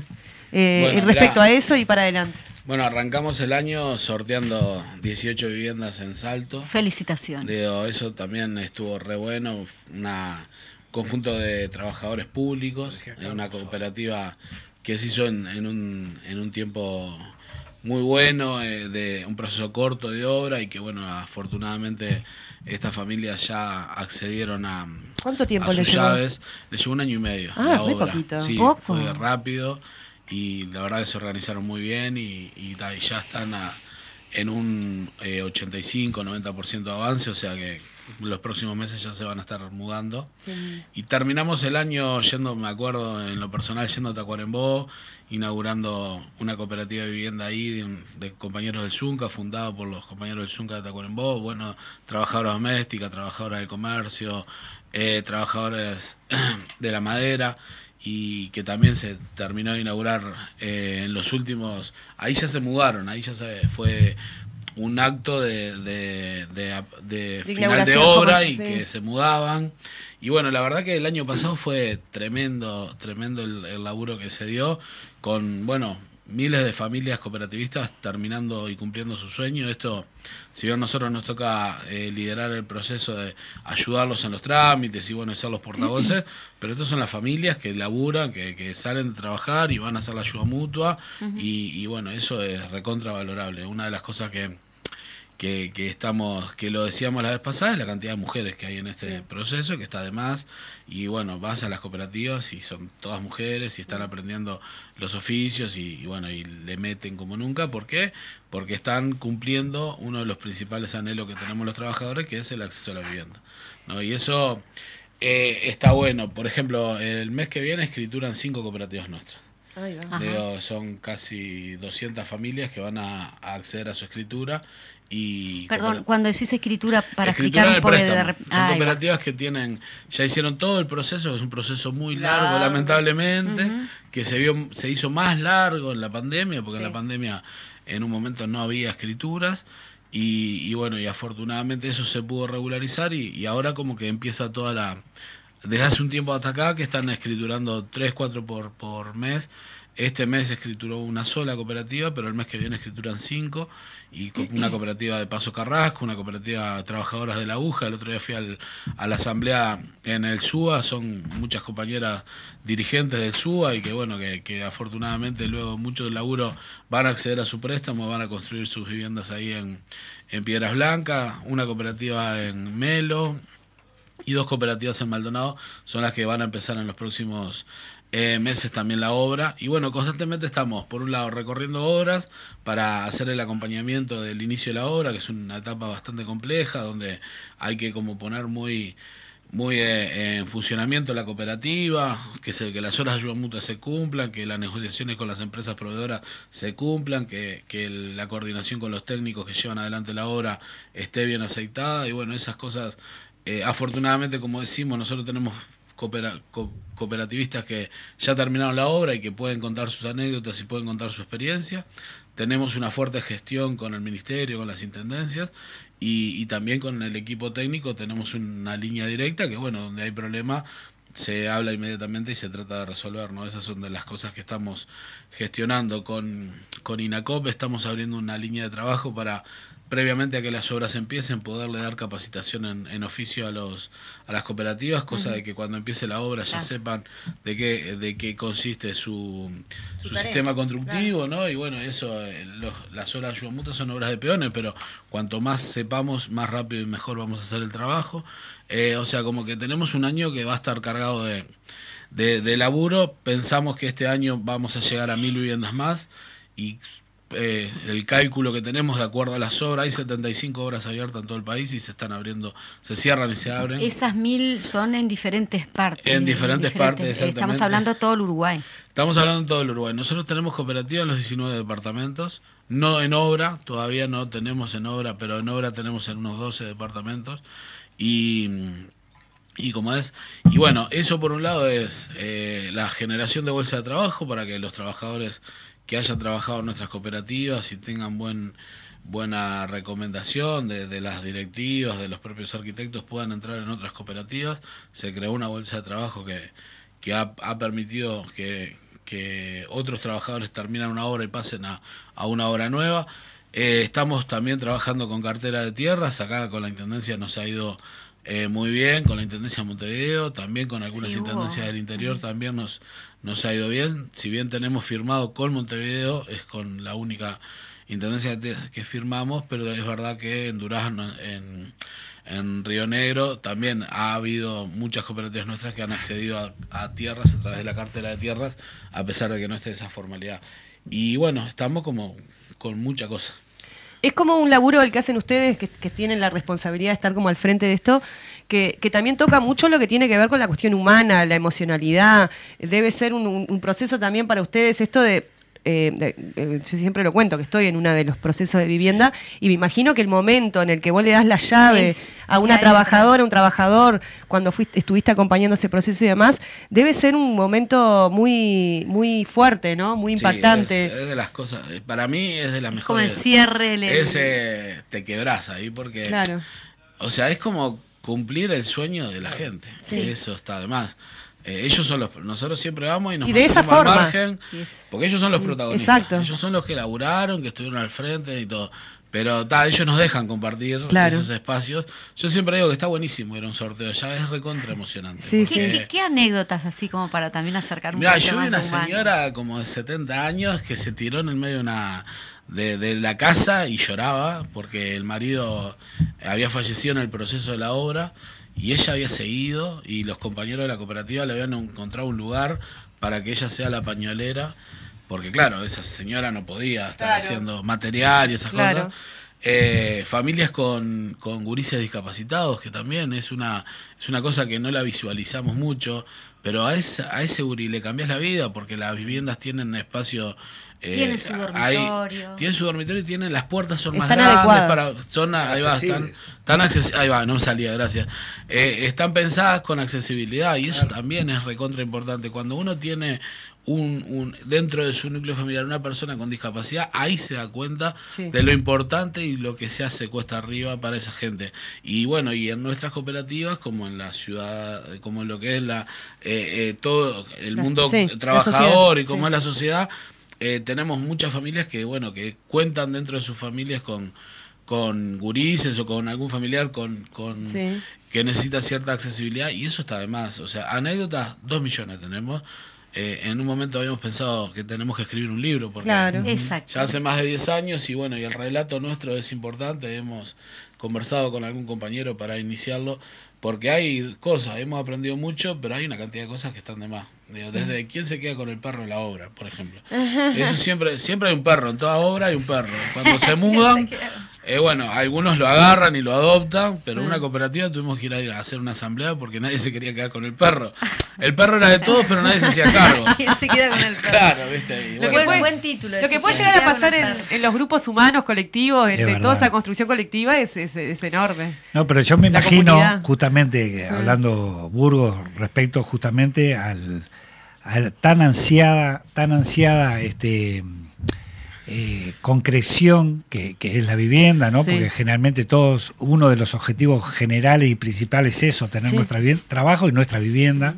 eh, Bueno, respecto mirá. a eso y para adelante? Bueno, arrancamos el año sorteando 18 viviendas en Salto. Felicitaciones. Digo, eso también estuvo re bueno, una conjunto de trabajadores públicos, eh, una cooperativa que se hizo en, en un, en un tiempo muy bueno, eh, de un proceso corto de obra y que bueno, afortunadamente estas familias ya accedieron a, ¿Cuánto tiempo a le sus llevó? llaves. Le llevó un año y medio Ah, la muy obra. poquito. Sí, Poco. fue rápido y la verdad que se organizaron muy bien y, y ta, y ya están a- en un eh, 85-90% de avance, o sea que los próximos meses ya se van a estar mudando. Y terminamos el año yendo, me acuerdo en lo personal, yendo a Tacuarembó, inaugurando una cooperativa de vivienda ahí de, compañeros del Zunca, fundado por los compañeros del Zunca de Tacuarembó, bueno, trabajadoras domésticas, trabajadoras del comercio, eh, trabajadores de la madera y que también se terminó de inaugurar eh, en los últimos, ahí ya se mudaron, ahí ya se fue un acto de, de, de- de final de obra y sí. que se mudaban. Y bueno, la verdad que el año pasado fue tremendo, tremendo el, el laburo que se dio, con, bueno, miles de familias cooperativistas terminando y cumpliendo su sueño. Esto, si bien a nosotros nos toca eh, liderar el proceso de ayudarlos en los trámites y bueno, ser los portavoces, pero estas son las familias que laburan, que, que salen de trabajar y van a hacer la ayuda mutua y, y bueno, eso es recontra valorable. Una de las cosas que, que, que estamos, que lo decíamos la vez pasada, es la cantidad de mujeres que hay en este proceso, que está de más, y bueno, vas a las cooperativas y son todas mujeres y están aprendiendo los oficios y, y bueno, y le meten como nunca, ¿por qué? Porque están cumpliendo uno de los principales anhelos que tenemos los trabajadores, que es el acceso a la vivienda. ¿no? Y eso eh, está bueno. Por ejemplo, el mes que viene escrituran cinco cooperativas nuestras. Digo, son casi 200 familias que van a, a acceder a su escritura y Perdón, cuando decís escritura, para escritura explicar un poco de... Son Ah, cooperativas que tienen, ya hicieron todo el proceso, que es un proceso muy largo, Largo. lamentablemente, que se vio, se hizo más largo en la pandemia, porque en la pandemia en un momento no había escrituras. Y, y bueno, y afortunadamente eso se pudo regularizar y, y ahora como que empieza toda la... Desde hace un tiempo hasta acá que están escriturando 3, 4 por, por mes. Este mes escrituró una sola cooperativa, pero el mes que viene escrituran cinco. Y una cooperativa de Paso Carrasco, una cooperativa de trabajadoras de la aguja. El otro día fui al- a la asamblea en el SUA, son muchas compañeras dirigentes del SUA y que bueno, que, afortunadamente luego mucho del laburo van a acceder a su préstamo, van a construir sus viviendas ahí en Piedras Blancas, una cooperativa en Melo, y dos cooperativas en Maldonado son las que van a empezar en los próximos eh, meses también la obra. Y bueno, constantemente estamos, por un lado, recorriendo obras para hacer el acompañamiento del inicio de la obra, que es una etapa bastante compleja, donde hay que como poner muy muy eh, en funcionamiento la cooperativa, que, se, que las horas de ayuda mutua se cumplan, que las negociaciones con las empresas proveedoras se cumplan, que, que la coordinación con los técnicos que llevan adelante la obra esté bien aceitada y bueno, esas cosas, eh, afortunadamente como decimos, nosotros tenemos coopera- co- cooperativistas que ya terminaron la obra y que pueden contar sus anécdotas y pueden contar su experiencia. Tenemos una fuerte gestión con el ministerio, con las intendencias y, y también con el equipo técnico tenemos una línea directa que, bueno, donde hay problema se habla inmediatamente y se trata de resolver, ¿no? Esas son de las cosas que estamos gestionando con, con INACOP, estamos abriendo una línea de trabajo para previamente a que las obras empiecen poderle dar capacitación en, en oficio a los a las cooperativas, cosa de que cuando empiece la obra ya sepan de qué de qué consiste su, su, sistema constructivo, ¿no? Y bueno, eso eh, los- las obras de ayuda mutua son obras de peones, pero cuanto más sepamos, más rápido y mejor vamos a hacer el trabajo. Eh, o sea, como que tenemos un año que va a estar cargado de, de, de laburo. Pensamos que este año vamos a llegar a mil viviendas más y eh, el cálculo que tenemos de acuerdo a las obras, hay 75 obras abiertas en todo el país y se están abriendo, se cierran y se abren. Esas mil son en diferentes partes. En diferentes partes, Estamos exactamente. hablando de todo el Uruguay. Estamos hablando de todo el Uruguay. Nosotros tenemos cooperativas en los 19 departamentos, no en obra, todavía no tenemos en obra, pero en obra tenemos en unos 12 departamentos. Y, y como es, y bueno, eso por un lado es eh, la generación de bolsa de trabajo para que los trabajadores que hayan trabajado en nuestras cooperativas y tengan buen buena recomendación de, de, las directivas, de los propios arquitectos puedan entrar en otras cooperativas. Se creó una bolsa de trabajo que, que ha, ha permitido que, que, otros trabajadores terminen una obra y pasen a, a una obra nueva. Eh, estamos también trabajando con cartera de tierras, acá con la Intendencia nos ha ido eh, muy bien, con la Intendencia de Montevideo, también con algunas Sí, intendencias del interior también nos, nos ha ido bien. Si bien tenemos firmado con Montevideo, es con la única intendencia que, firmamos, pero es verdad que en Durazno, en, en Río Negro, también ha habido muchas cooperativas nuestras que han accedido a, a tierras a través de la cartera de tierras, a pesar de que no esté esa formalidad. Y bueno, estamos como con mucha cosa. Es como un laburo el que hacen ustedes, que, que tienen la responsabilidad de estar como al frente de esto, que, que también toca mucho lo que tiene que ver con la cuestión humana, la emocionalidad. Debe ser un, un- un proceso también para ustedes esto de... eh, eh, yo siempre lo cuento, que estoy en uno de los procesos de vivienda y me imagino que el momento en el que vos le das la llave Es a una trabajadora, un trabajador, cuando fuiste, estuviste acompañando ese proceso y demás, debe ser un momento muy, muy fuerte, ¿no? Muy Sí, impactante. es, es de las cosas, eh, para mí es de las Es como el mejores. cierre. el- Ese te quebras ahí porque, Claro. o sea, es como cumplir el sueño de la gente. Sí. Eso está de más. Eh, ellos son los, nosotros siempre vamos y nos Y de esa mantenemos al forma. margen, porque ellos son los protagonistas. Exacto. Ellos son los que laburaron, que estuvieron al frente y todo. Pero ta, ellos nos dejan compartir Claro. esos espacios. Yo siempre digo que está buenísimo ir a un sorteo, ya es recontra emocionante. Sí, ¿Qué, porque- qué- qué anécdotas así como para también acercar un Mira, yo vi más una humano? señora como de 70 años que se tiró en el medio de una de, de la casa y lloraba porque el marido había fallecido en el proceso de la obra y ella había seguido y los compañeros de la cooperativa le habían encontrado un lugar para que ella sea la pañolera porque claro, esa señora no podía estar Claro. haciendo material y esas Claro. cosas. Eh, familias con, con gurises discapacitados, que también es una, es una cosa que no la visualizamos mucho, pero a, esa, a ese guri le cambias la vida porque las viviendas tienen espacio. Eh, Tienen su hay- dormitorio. tienen su dormitorio y tienen las puertas son más grandes adecuadas. para son ahí va, están, Accesibles. están acces- ahí va, no salía, gracias. Eh, están pensadas con accesibilidad y eso también es recontra importante. Cuando uno tiene un, un dentro de su núcleo familiar una persona con discapacidad, ahí se da cuenta Sí. de lo importante y lo que se hace cuesta arriba para esa gente. Y bueno, y en nuestras cooperativas, como en la ciudad, como en lo que es la eh, eh, todo el La- mundo sí, trabajador sociedad, y como sí. es la sociedad, eh, tenemos muchas familias que bueno que cuentan dentro de sus familias con con gurises o con algún familiar con, con Sí. que necesita cierta accesibilidad y eso está de más. O sea, anécdotas, dos millones tenemos. Eh, en un momento habíamos pensado que tenemos que escribir un libro porque Claro. Exacto. ya hace más de 10 años y bueno, y el relato nuestro es importante, hemos conversado con algún compañero para iniciarlo, porque hay cosas, hemos aprendido mucho, pero hay una cantidad de cosas que están de más. Digo, desde quién se queda con el perro en la obra, por ejemplo. Eso siempre, siempre hay un perro, en toda obra hay un perro. Cuando se mudan, eh, bueno, algunos lo agarran y lo adoptan, pero en una cooperativa tuvimos que ir a, ir a hacer una asamblea porque nadie se quería quedar con el perro. El perro era de todos, pero nadie se hacía cargo. ¿Quién se queda con el perro? Claro, viste. Y Lo bueno, que puede- buen título. Lo que puede ¿quién llegar a pasar en, los grupos humanos colectivos, Es de verdad. toda esa construcción colectiva, es, es- es enorme. No, pero yo me La imagino, comunidad. justamente, que hablando Burgos, respecto justamente al, tan ansiada, tan ansiada este eh, concreción que, que es la vivienda, ¿no? Sí. Porque generalmente todos, uno de los objetivos generales y principales es eso, tener Sí. vi- trabajo y nuestra vivienda,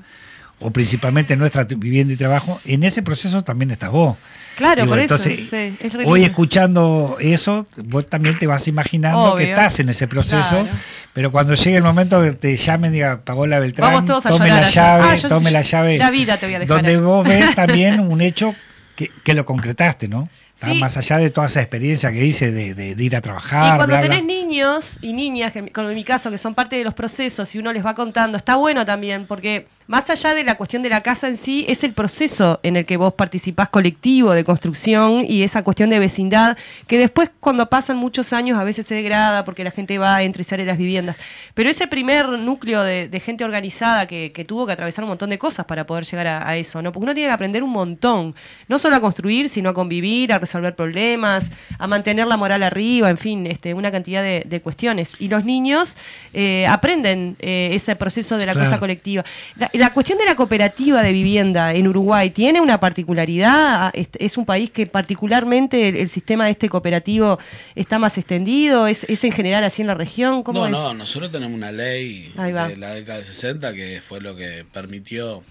o principalmente nuestra vivienda y trabajo. En ese proceso también estás vos. Claro, Digo, por eso. entonces, sí, es Hoy escuchando eso, vos también te vas imaginando que estás en ese proceso, Claro. pero cuando llegue el momento que te llamen, diga, pagó la Beltrán, Vamos todos a tome llorar la llave, Ah, yo- tome la llave. la vida te voy a dejar Donde ahí. vos ves también un hecho que, que lo concretaste, ¿no? Sí. Más allá de toda esa experiencia que hice de, de- de ir a trabajar, Y cuando bla, bla. tenés niños y niñas, que como en mi caso, que son parte de los procesos y uno les va contando, está bueno también, porque más allá de la cuestión de la casa en sí, es el proceso en el que vos participás colectivo de construcción y esa cuestión de vecindad, que después cuando pasan muchos años a veces se degrada porque la gente va entre y sale de las viviendas. Pero ese primer núcleo de, de gente organizada que, que tuvo que atravesar un montón de cosas para poder llegar a, a eso, ¿no? Porque uno tiene que aprender un montón, no solo a construir, sino a convivir, a resolver problemas, a mantener la moral arriba, en fin, este, una cantidad de, cuestiones. Y los niños eh, aprenden eh, ese proceso de la cosa colectiva. La, cuestión de la cooperativa de vivienda en Uruguay tiene una particularidad, es, un país que particularmente el, sistema este cooperativo está más extendido, es, en general así en la región. ¿Cómo no, no, nosotros tenemos una ley de la década de 60 que fue lo que permitió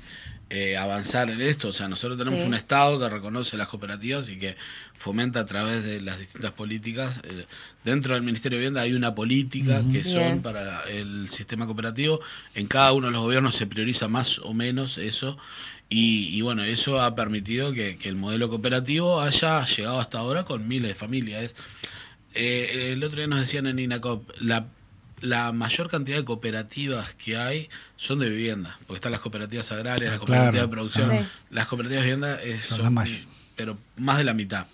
eh, avanzar en esto. O sea, nosotros tenemos un Estado que reconoce las cooperativas y que fomenta a través de las distintas políticas. Eh, dentro del Ministerio de Vivienda hay una política que son para el sistema cooperativo. En cada uno de los gobiernos se prioriza más o menos eso. Y, bueno, eso ha permitido que, el modelo cooperativo haya llegado hasta ahora con miles de familias. Eh, el otro día nos decían en INACOP, la la mayor cantidad de cooperativas que hay son de vivienda, porque están las cooperativas agrarias, las cooperativas de producción, las cooperativas de vivienda son, pero más de la mitad.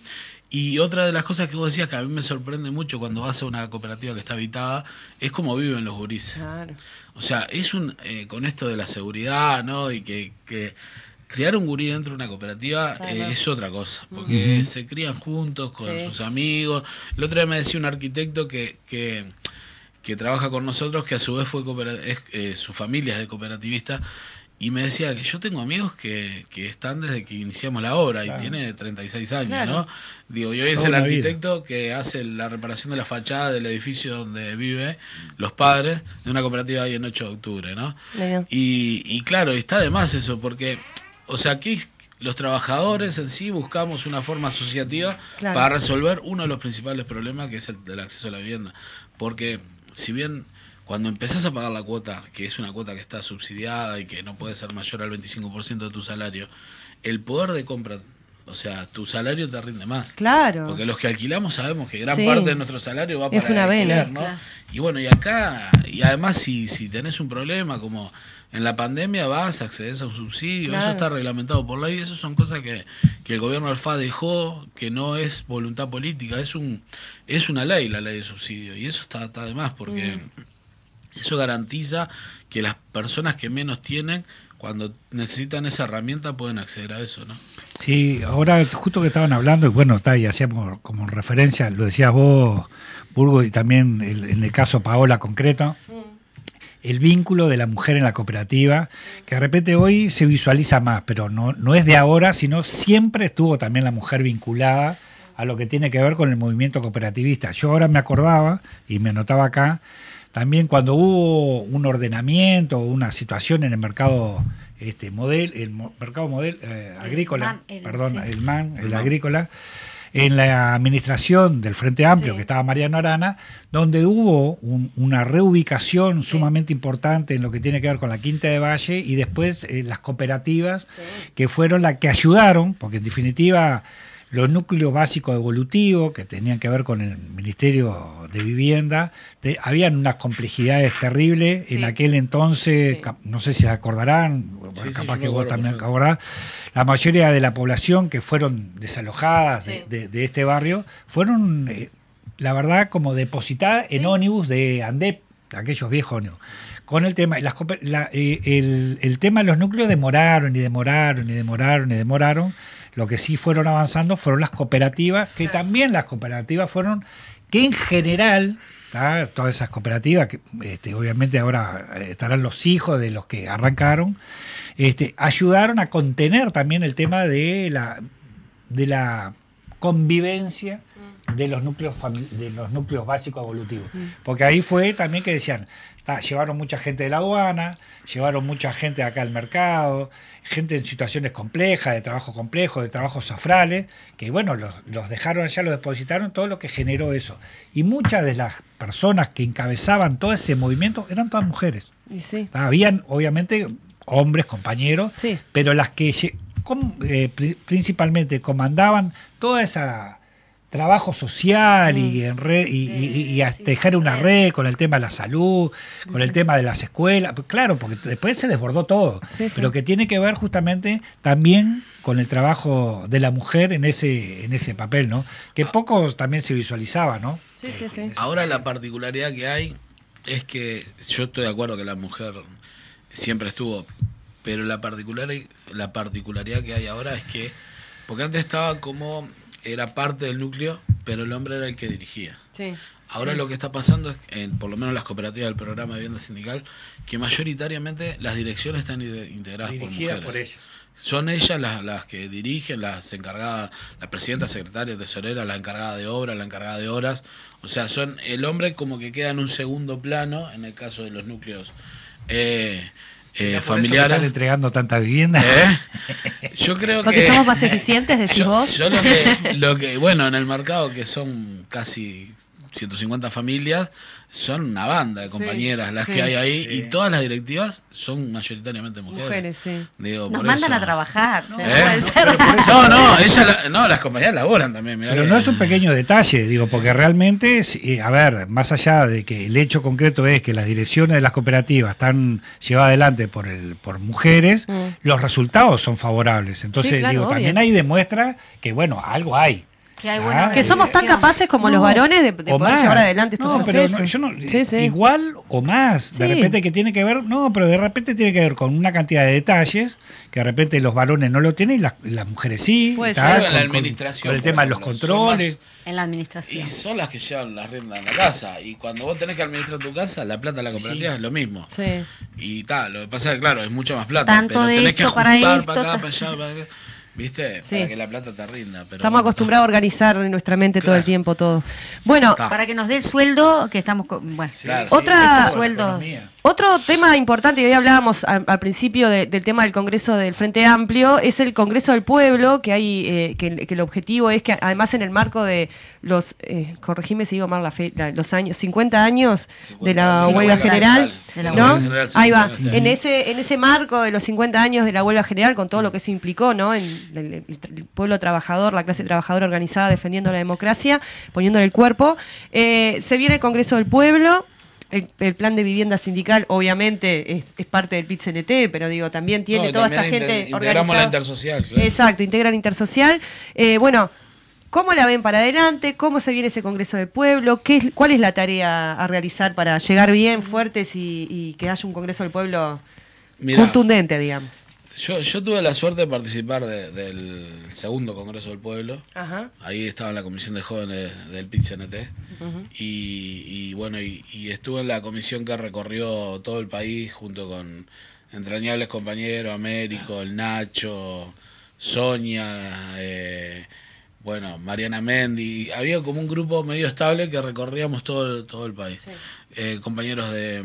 Y otra de las cosas que vos decías que a mí me sorprende mucho cuando vas a una cooperativa que está habitada es cómo viven los gurises. O sea, es un eh, con esto de la seguridad, ¿no? Y que, que criar un gurí dentro de una cooperativa eh, es otra cosa, porque se crían juntos con sus amigos. El otro día me decía un arquitecto que, que que trabaja con nosotros, que a su vez fue es, eh, su familia es de cooperativista, y me decía que yo tengo amigos que, que están desde que iniciamos la obra y tiene 36 años, ¿no? Digo, yo es el arquitecto que hace la reparación de la fachada del edificio donde vive los padres de una cooperativa ahí en 8 de octubre, ¿no? Y, y claro, está de más eso, porque, o sea, aquí los trabajadores en sí buscamos una forma asociativa para resolver uno de los principales problemas que es el del acceso a la vivienda. Porque si bien cuando empezás a pagar la cuota, que es una cuota que está subsidiada y que no puede ser mayor al 25% de tu salario, el poder de compra, o sea, tu salario te rinde más. Claro. Porque los que alquilamos sabemos que gran parte de nuestro salario va para es una alquiler, ¿no? Y bueno, y acá, y además si, si tenés un problema como en la pandemia vas, accedes a un subsidio, eso está reglamentado por ley, eso son cosas que, que el gobierno Alfa dejó, que no es voluntad política, es un es una ley la ley de subsidio, y eso está, está de más, porque mm. Eso garantiza que las personas que menos tienen, cuando necesitan esa herramienta, pueden acceder a eso, ¿no? Sí, ahora justo que estaban hablando, y bueno, está, y hacíamos como referencia, lo decías vos, Burgo, y también en el caso Paola concreto. Mm el vínculo de la mujer en la cooperativa, que de repente hoy se visualiza más, pero no, no es de ahora, sino siempre estuvo también la mujer vinculada a lo que tiene que ver con el movimiento cooperativista. Yo ahora me acordaba y me anotaba acá, también cuando hubo un ordenamiento, una situación en el mercado este model, el mercado model eh, agrícola, perdón, el MAN, el agrícola, en la administración del Frente Amplio, que estaba Mariano Arana, donde hubo una reubicación sumamente importante en lo que tiene que ver con la Quinta de Valle y después eh, las cooperativas, que fueron las que ayudaron, porque en definitiva los núcleos básicos evolutivos que tenían que ver con el Ministerio de Vivienda, habían unas complejidades terribles en aquel entonces, no sé si se acordarán, capaz que vos también acordás, la mayoría de la población que fueron desalojadas de, este barrio fueron, eh, la verdad, como depositadas en ónibus de ANDEP, aquellos viejos ónibus con el tema. Las, eh, el, el, tema de los núcleos demoraron y demoraron y demoraron y demoraron lo que sí fueron avanzando fueron las cooperativas, que también las cooperativas fueron, que en general, todas esas cooperativas, que este, obviamente ahora eh, estarán los hijos de los que arrancaron, este, ayudaron a contener también el tema de la, de la convivencia de los núcleos de los núcleos básicos evolutivos. Mm. Porque ahí fue también que decían, llevaron mucha gente de la aduana, llevaron mucha gente acá al mercado, gente en situaciones complejas, de trabajo complejo, de trabajos safrales, que bueno, los, dejaron allá, los depositaron, todo lo que generó eso. Y muchas de las personas que encabezaban todo ese movimiento eran todas mujeres. sí. Habían, obviamente, hombres, compañeros, pero las que eh, principalmente comandaban toda esa trabajo social y mm. en red y, dejar una red con el tema de la salud, con el tema de las escuelas, pues claro, porque después se desbordó todo, pero que tiene que ver justamente también con el trabajo de la mujer en ese en ese papel, ¿no? Que ah. pocos también se visualizaba, ¿no? Sí, sí, sí. Ahora la particularidad que hay es que yo estoy de acuerdo que la mujer siempre estuvo, pero la particular la particularidad que hay ahora es que porque antes estaba como era parte del núcleo, pero el hombre era el que dirigía. Sí. Ahora lo que está pasando es, en, por lo menos las cooperativas del programa de vivienda sindical, que mayoritariamente las direcciones están integradas por Dirigida mujeres. por ellos. Son ellas las, las que dirigen, las encargadas, la presidenta, secretaria, tesorera, la encargada de obra, la encargada de horas. O sea, son el hombre como que queda en un segundo plano en el caso de los núcleos eh, eh, ¿Será por eso que familiares. están entregando tanta vivienda. ¿Eh? Yo creo Porque que somos más eficientes, decís yo, vos. yo lo que, lo que, bueno, en el mercado que son casi 150 familias, son una banda de compañeras las sí. que hay ahí y todas las directivas son mayoritariamente mujeres. Mujeres, sí. Digo, Nos por mandan eso- a trabajar. no ¿Eh? No, no, ella la- no, las compañeras laboran también. mirá Pero que- no es un pequeño detalle, digo, porque realmente, a ver, más allá de que el hecho concreto es que las direcciones de las cooperativas están llevadas adelante por el, por mujeres, Mm. los resultados son favorables. Entonces, Sí, claro, digo, obvio. también ahí demuestra que, bueno, algo hay. Que hay Ah, buena Que somos tan capaces como los varones de, de poder más. llevar adelante estos no, pero procesos. no, yo no- Sí, sí. igual o más. De Sí. repente que tiene que ver, no, pero de repente tiene que ver con una cantidad de detalles que de repente los varones no lo tienen y las, y las mujeres sí. Puede tal, ser. En la con- con- administración, Con el tema de los controles. más- En la Y administración. son las que llevan la rienda en la casa. Y cuando vos tenés que administrar tu casa, la plata de la cooperativa Sí. es lo mismo. Sí. Y tal, lo que pasa es que, claro, es mucha más plata. Tanto pero de tenés que esto para ajustar esto, para acá, para allá, para acá. ¿Viste? Sí. Para que la plata te rinda. Pero Estamos bueno, acostumbrados a organizar en nuestra mente todo el tiempo todo. Bueno. Para que nos dé el sueldo que estamos. con- Bueno, Claro. Otra- estos sueldos. Otro tema importante, y hoy hablábamos al, al principio de- del tema del Congreso del Frente Amplio, es el Congreso del Pueblo, que hay eh, que, que el objetivo es que además en el marco de los, eh, corregime si digo mal la fe, la- los años, 50 años de la 50, huelga general, ¿no? general, Ahí va, en ese, en ese marco de los 50 años de la huelga general, con todo lo que eso implicó, ¿no? En el, el- el pueblo trabajador, la clase trabajadora organizada defendiendo la democracia, poniéndole el cuerpo, eh, se viene el Congreso del Pueblo, el, el plan de vivienda sindical obviamente es, es parte del PIT-CNT, pero digo, también tiene No, toda también esta inter- gente integramos la organizada. intersocial. claro. Exacto, integran intersocial. Eh, bueno, ¿cómo la ven para adelante? ¿Cómo se viene ese Congreso del Pueblo? ¿Qué es- ¿Cuál es la tarea a realizar para llegar bien, fuertes y, y que haya un Congreso del Pueblo Mirá, contundente, digamos? Yo, yo tuve la suerte de participar de- del segundo Congreso del Pueblo. Ajá. Ahí estaba en la comisión de jóvenes del PIT-CNT. y, y bueno, y, y estuve en la comisión que recorrió todo el país junto con entrañables compañeros, Américo, el Nacho, Sonia, eh, bueno, Mariana Mendi. Había como un grupo medio estable que recorríamos todo, el- todo el país. Eh, compañeros de,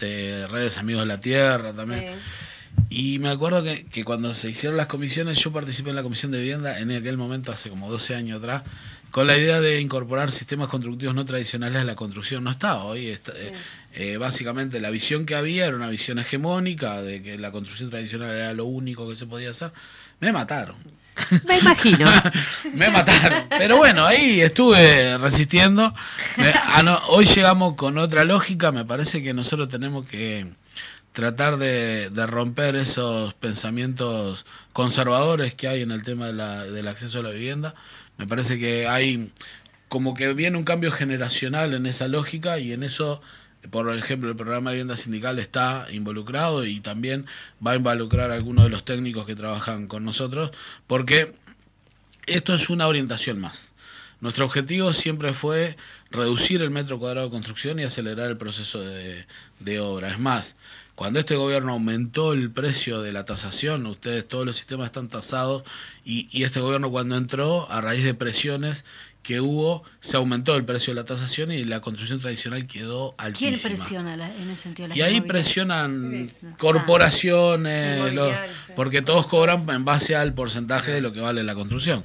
de redes Amigos de la Tierra también. Y me acuerdo que, que cuando se hicieron las comisiones, yo participé en la comisión de vivienda en aquel momento, hace como 12 años atrás, con la idea de incorporar sistemas constructivos no tradicionales a la construcción. No está hoy. está- eh, eh, básicamente la visión que había era una visión hegemónica de que la construcción tradicional era lo único que se podía hacer. Me mataron. Me imagino. Me mataron. Pero bueno, ahí estuve resistiendo. Me- ah, no, hoy llegamos con otra lógica. Me parece que nosotros tenemos que tratar de, de romper esos pensamientos conservadores que hay en el tema de la- del acceso a la vivienda. Me parece que hay como que viene un cambio generacional en esa lógica y en eso, por ejemplo, el programa de vivienda sindical está involucrado y también va a involucrar a algunos de los técnicos que trabajan con nosotros, porque esto es una orientación más. Nuestro objetivo siempre fue reducir el metro cuadrado de construcción y acelerar el proceso de, de obra. Es más, cuando este gobierno aumentó el precio de la tasación, ustedes todos los sistemas están tasados y, y este gobierno cuando entró, a raíz de presiones que hubo, se aumentó el precio de la tasación y la construcción tradicional quedó altísima. ¿Quién presiona la- en ese sentido? las Y ahí presionan corporaciones, los- porque todos cobran en base al porcentaje de lo que vale la construcción.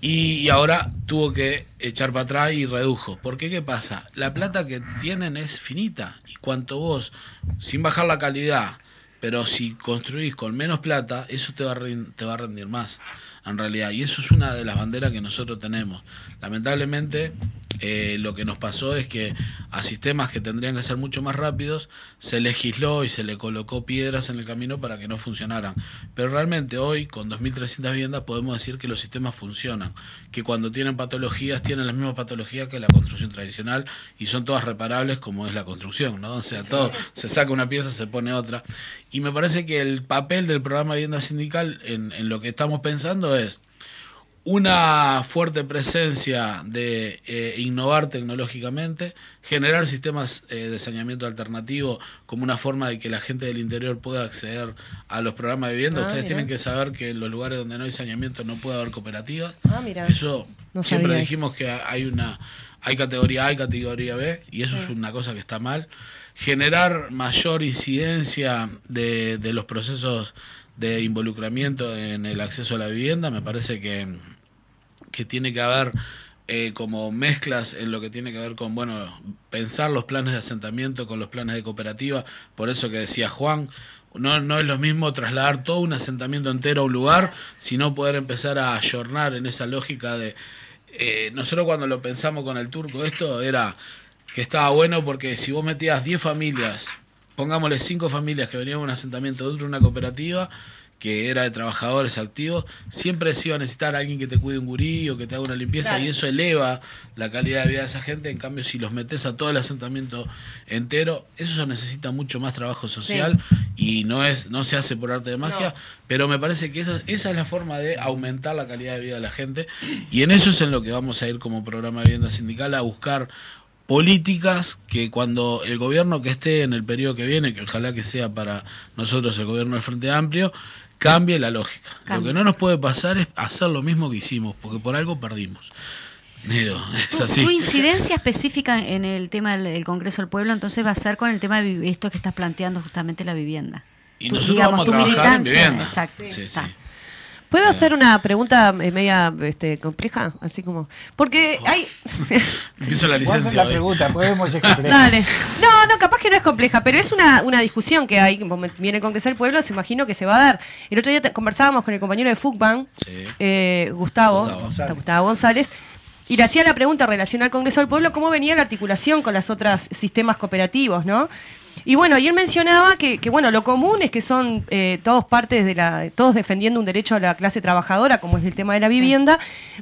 Y ahora tuvo que echar para atrás y redujo. Porque qué pasa? La plata que tienen es finita y cuanto vos, sin bajar la calidad, pero si construís con menos plata, eso te va a, te va a rendir más, en realidad. Y eso es una de las banderas que nosotros tenemos. Lamentablemente, eh, lo que nos pasó es que a sistemas que tendrían que ser mucho más rápidos, se legisló y se le colocó piedras en el camino para que no funcionaran. Pero realmente hoy, con 2.300 viviendas, podemos decir que los sistemas funcionan, que cuando tienen patologías, tienen las mismas patologías que la construcción tradicional y son todas reparables como es la construcción, ¿no? O sea, todo, se saca una pieza, se pone otra. Y me parece que el papel del programa de vivienda sindical en, en lo que estamos pensando es una fuerte presencia de eh, innovar tecnológicamente, generar sistemas eh, de saneamiento alternativo como una forma de que la gente del interior pueda acceder a los programas de vivienda. Ah, Ustedes tienen que saber que en los lugares donde no hay saneamiento no puede haber cooperativas. Ah, mira. Eso No siempre sabía dijimos que hay una hay categoría A y categoría B y eso es una cosa que está mal. Generar mayor incidencia de, de los procesos de involucramiento en el acceso a la vivienda me parece que, que tiene que haber eh, como mezclas en lo que tiene que ver con, bueno, pensar los planes de asentamiento con los planes de cooperativa, por eso que decía Juan, no, no es lo mismo trasladar todo un asentamiento entero a un lugar, sino poder empezar a ayornar en esa lógica de... eh, nosotros cuando lo pensamos con el turco, esto era que estaba bueno porque si vos metías 10 familias, pongámosle 5 familias que venían de un asentamiento dentro de una cooperativa, que era de trabajadores activos, siempre se iba a necesitar alguien que te cuide un gurí o que te haga una limpieza Claro. y eso eleva la calidad de vida de esa gente. En cambio, si los metes a todo el asentamiento entero, eso necesita mucho más trabajo social y no es no se hace por arte de magia, No. pero me parece que esa, esa es la forma de aumentar la calidad de vida de la gente y en eso es en lo que vamos a ir como programa de vivienda sindical a buscar políticas que cuando el gobierno que esté en el periodo que viene, que ojalá que sea para nosotros el gobierno del Frente Amplio, cambie la lógica. Lo que no nos puede pasar es hacer lo mismo que hicimos, porque por algo perdimos. Digo, es así. tu incidencia específica en el tema del, Congreso del Pueblo, entonces va a ser con el tema de esto que estás planteando justamente la vivienda. Y Tu- nosotros digamos, vamos a trabajar en vivienda. Exacto. Sí, sí. ¿Puedo hacer una pregunta eh, media este, compleja? Así como. Porque hay. Empiezo la ¿Cuál es licencia la hoy. pregunta? Podemos explicar. Dale. No, no, capaz que no es compleja, pero es una, una discusión que hay. Viene el Congreso del Pueblo, se imagino que se va a dar. El otro día te- conversábamos con el compañero de FUCBAN, Sí. eh, Gustavo, Gustavo Gustavo. González. Y le hacía la pregunta en relación al Congreso del Pueblo, cómo venía la articulación con los otros sistemas cooperativos, ¿no? Y bueno, y él mencionaba que, que, bueno, lo común es que son eh, todos partes de la, todos defendiendo un derecho a la clase trabajadora, como es el tema de la Sí. vivienda,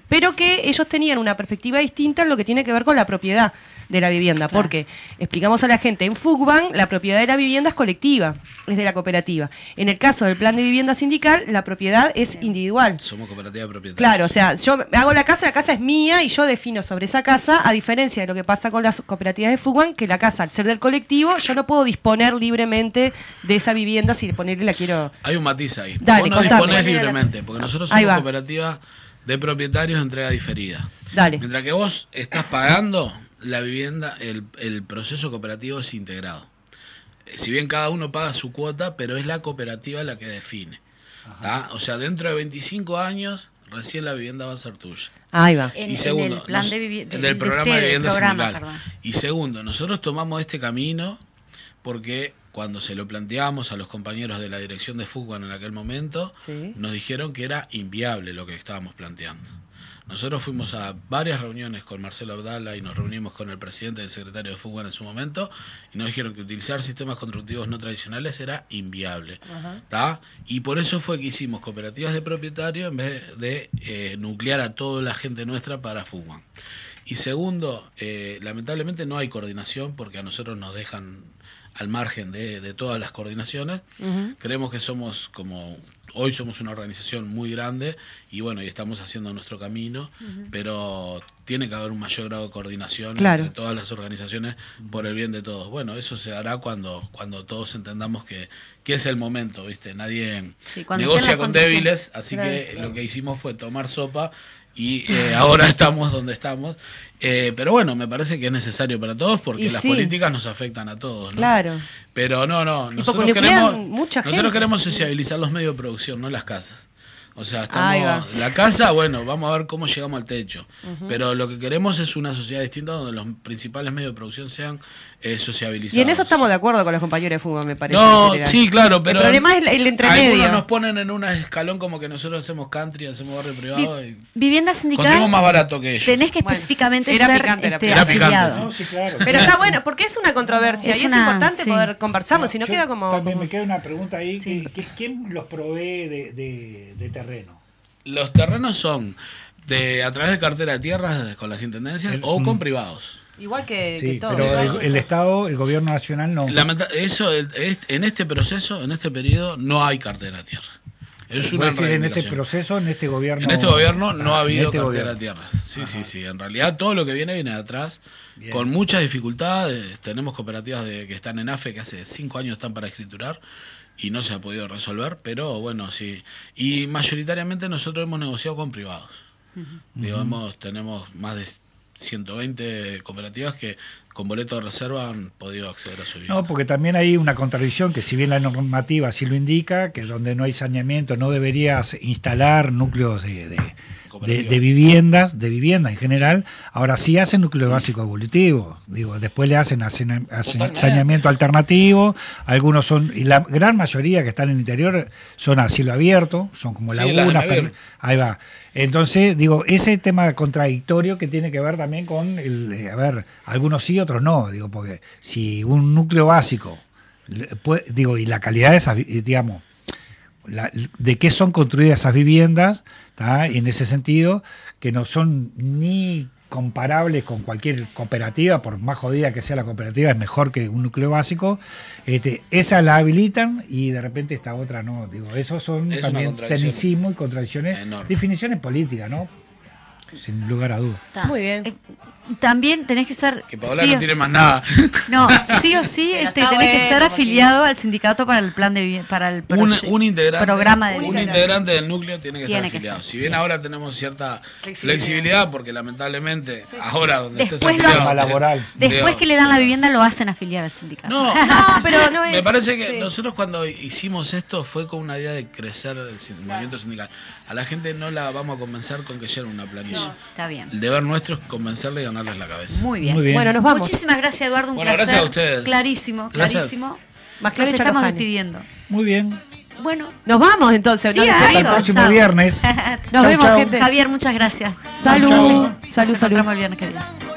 pero que ellos tenían una perspectiva distinta en lo que tiene que ver con la propiedad de la vivienda, Claro. porque explicamos a la gente, en FUCBAN la propiedad de la vivienda es colectiva, es de la cooperativa. En el caso del plan de vivienda sindical, la propiedad es individual. Somos cooperativa propietaria. Claro, o sea, yo hago la casa, la casa es mía y yo defino sobre esa casa, a diferencia de lo que pasa con las cooperativas de Fuguan, que la casa, al ser del colectivo, yo no puedo disponer libremente de esa vivienda si ponerle la quiero. Hay un matiz ahí. Dale, Vos no contame. disponés libremente, porque nosotros somos va. cooperativa de propietarios de entrega diferida. Dale. Mientras que vos estás pagando la vivienda, el, el proceso cooperativo es integrado. Si bien cada uno paga su cuota, pero es la cooperativa la que define. ¿tá? O sea, dentro de 25 años, recién la vivienda va a ser tuya. Ahí va. En, y en segundo, el plan nos- de vivienda. el del programa de vivienda programa, sindical. Y segundo, nosotros tomamos este camino porque cuando se lo planteamos a los compañeros de la dirección de fútbol en aquel momento, Sí. nos dijeron que era inviable lo que estábamos planteando. Nosotros fuimos a varias reuniones con Marcelo Abdala y nos reunimos con el presidente y el secretario de fútbol en su momento y nos dijeron que utilizar sistemas constructivos no tradicionales era inviable. ¿tá? Y por eso fue que hicimos cooperativas de propietarios en vez de eh, nuclear a toda la gente nuestra para fútbol. Y segundo, eh, lamentablemente no hay coordinación porque a nosotros nos dejan al margen de, de todas las coordinaciones. Creemos que somos como hoy somos una organización muy grande y bueno, y estamos haciendo nuestro camino, pero tiene que haber un mayor grado de coordinación Claro. entre todas las organizaciones por el bien de todos. Bueno, eso se hará cuando cuando todos entendamos que, que es el momento, ¿viste? Nadie Sí, negocia con débiles, así Claro, que lo que hicimos fue tomar sopa y eh, ahora estamos donde estamos. Eh, pero bueno, me parece que es necesario para todos porque Y las sí. políticas nos afectan a todos. ¿no? Claro. Pero no, no, nosotros queremos, mucha nosotros gente. queremos sociabilizar los medios de producción, no las casas. O sea, estamos, la casa, bueno, vamos a ver cómo llegamos al techo. Pero lo que queremos es una sociedad distinta donde los principales medios de producción sean eh, sociabilizados. Y en eso estamos de acuerdo con los compañeros de fútbol, me parece. No, sí, claro, pero. El problema es el, entremedio. Algunos nos ponen en un escalón como que nosotros hacemos country, hacemos barrio privado y Vivienda sindical. más barato que ellos. Tenés que Bueno, específicamente era ser picante la este, Era picante, afiliado. sí. No, sí, claro. Pero está bueno, porque es una controversia Es y una- es importante sí. poder conversarlo, No, si no queda como... También como- me queda una pregunta ahí. Sí. que- que- ¿Quién los provee de, de- de terreno? Los terrenos son de a través de cartera de tierras con las intendencias El- o mm. con privados. Igual que, todo. pero ¿no? el, el Estado, el gobierno nacional no. Lamenta- eso el- es- en este proceso, en este periodo, no hay cartera de tierra. Es una decís, en este proceso, en este gobierno. En este gobierno no Ah, ha en habido este cartera de tierras. Sí, sí, sí. En realidad todo lo que viene viene de atrás, Bien. con muchas dificultades. Tenemos cooperativas de, que están en AFE que hace cinco años están para escriturar y no se ha podido resolver, pero bueno, sí. Y mayoritariamente nosotros hemos negociado con privados. Digamos, tenemos más de 120 cooperativas que con boleto de reserva han podido acceder a su vivienda. No, porque también hay una contradicción que si bien la normativa sí lo indica, que donde no hay saneamiento no deberías instalar núcleos de, de- de- viviendas, de vivienda en general, ahora sí hacen núcleo básico evolutivo, digo, después le hacen saneamiento alternativo, algunos son, y la gran mayoría que están en el interior son a cielo abierto, son como Sí, lagunas, per- ahí va. Entonces, digo, ese tema contradictorio que tiene que ver también con, el, eh, a ver, algunos sí, otros no, digo, porque si un núcleo básico, puede- digo, y la calidad de esas, digamos, la- de qué son construidas esas viviendas, ¿tá? y en ese sentido, que no son ni comparables con cualquier cooperativa, por más jodida que sea la cooperativa, es mejor que un núcleo básico, este, esa la habilitan y de repente esta otra no. Digo, esos son Es también tecnicismo y contradicciones, enorme. definiciones políticas, ¿no? Sin lugar a dudas. Muy bien. Eh, también tenés que ser. Que Paola sí no o tiene sí- más nada. No, sí o sí este, tenés que ser afiliado al sindicato para el plan de para el un, integrante, programa de un vivienda. integrante del núcleo tiene que Tiene estar afiliado. Si bien Bien. ahora tenemos cierta Flexibilidad. flexibilidad, porque lamentablemente ahora donde estés Después lo afiliado, hacen- laboral. Después digo, que le dan la vivienda lo hacen afiliar al sindicato. No, No, pero no me es- parece que sí. nosotros cuando hicimos esto fue con una idea de crecer el movimiento sindical. A la gente no la vamos a convencer con que llene una planilla. Está bien. El deber nuestro es convencerle y ganarles la cabeza. Muy bien. Muy bien. Bueno, nos vamos. Muchísimas gracias, Eduardo. Un Bueno, placer. gracias a ustedes. Clarísimo, Gracias. clarísimo. Más Nos clave estamos despidiendo. Muy bien. Bueno, Nos vamos entonces. nos Diga Hasta el próximo chao. viernes. Nos Chau, vemos, chau. gente. Javier, muchas gracias. Salud. Nos nos Salud, salud. encontramos el viernes que viene.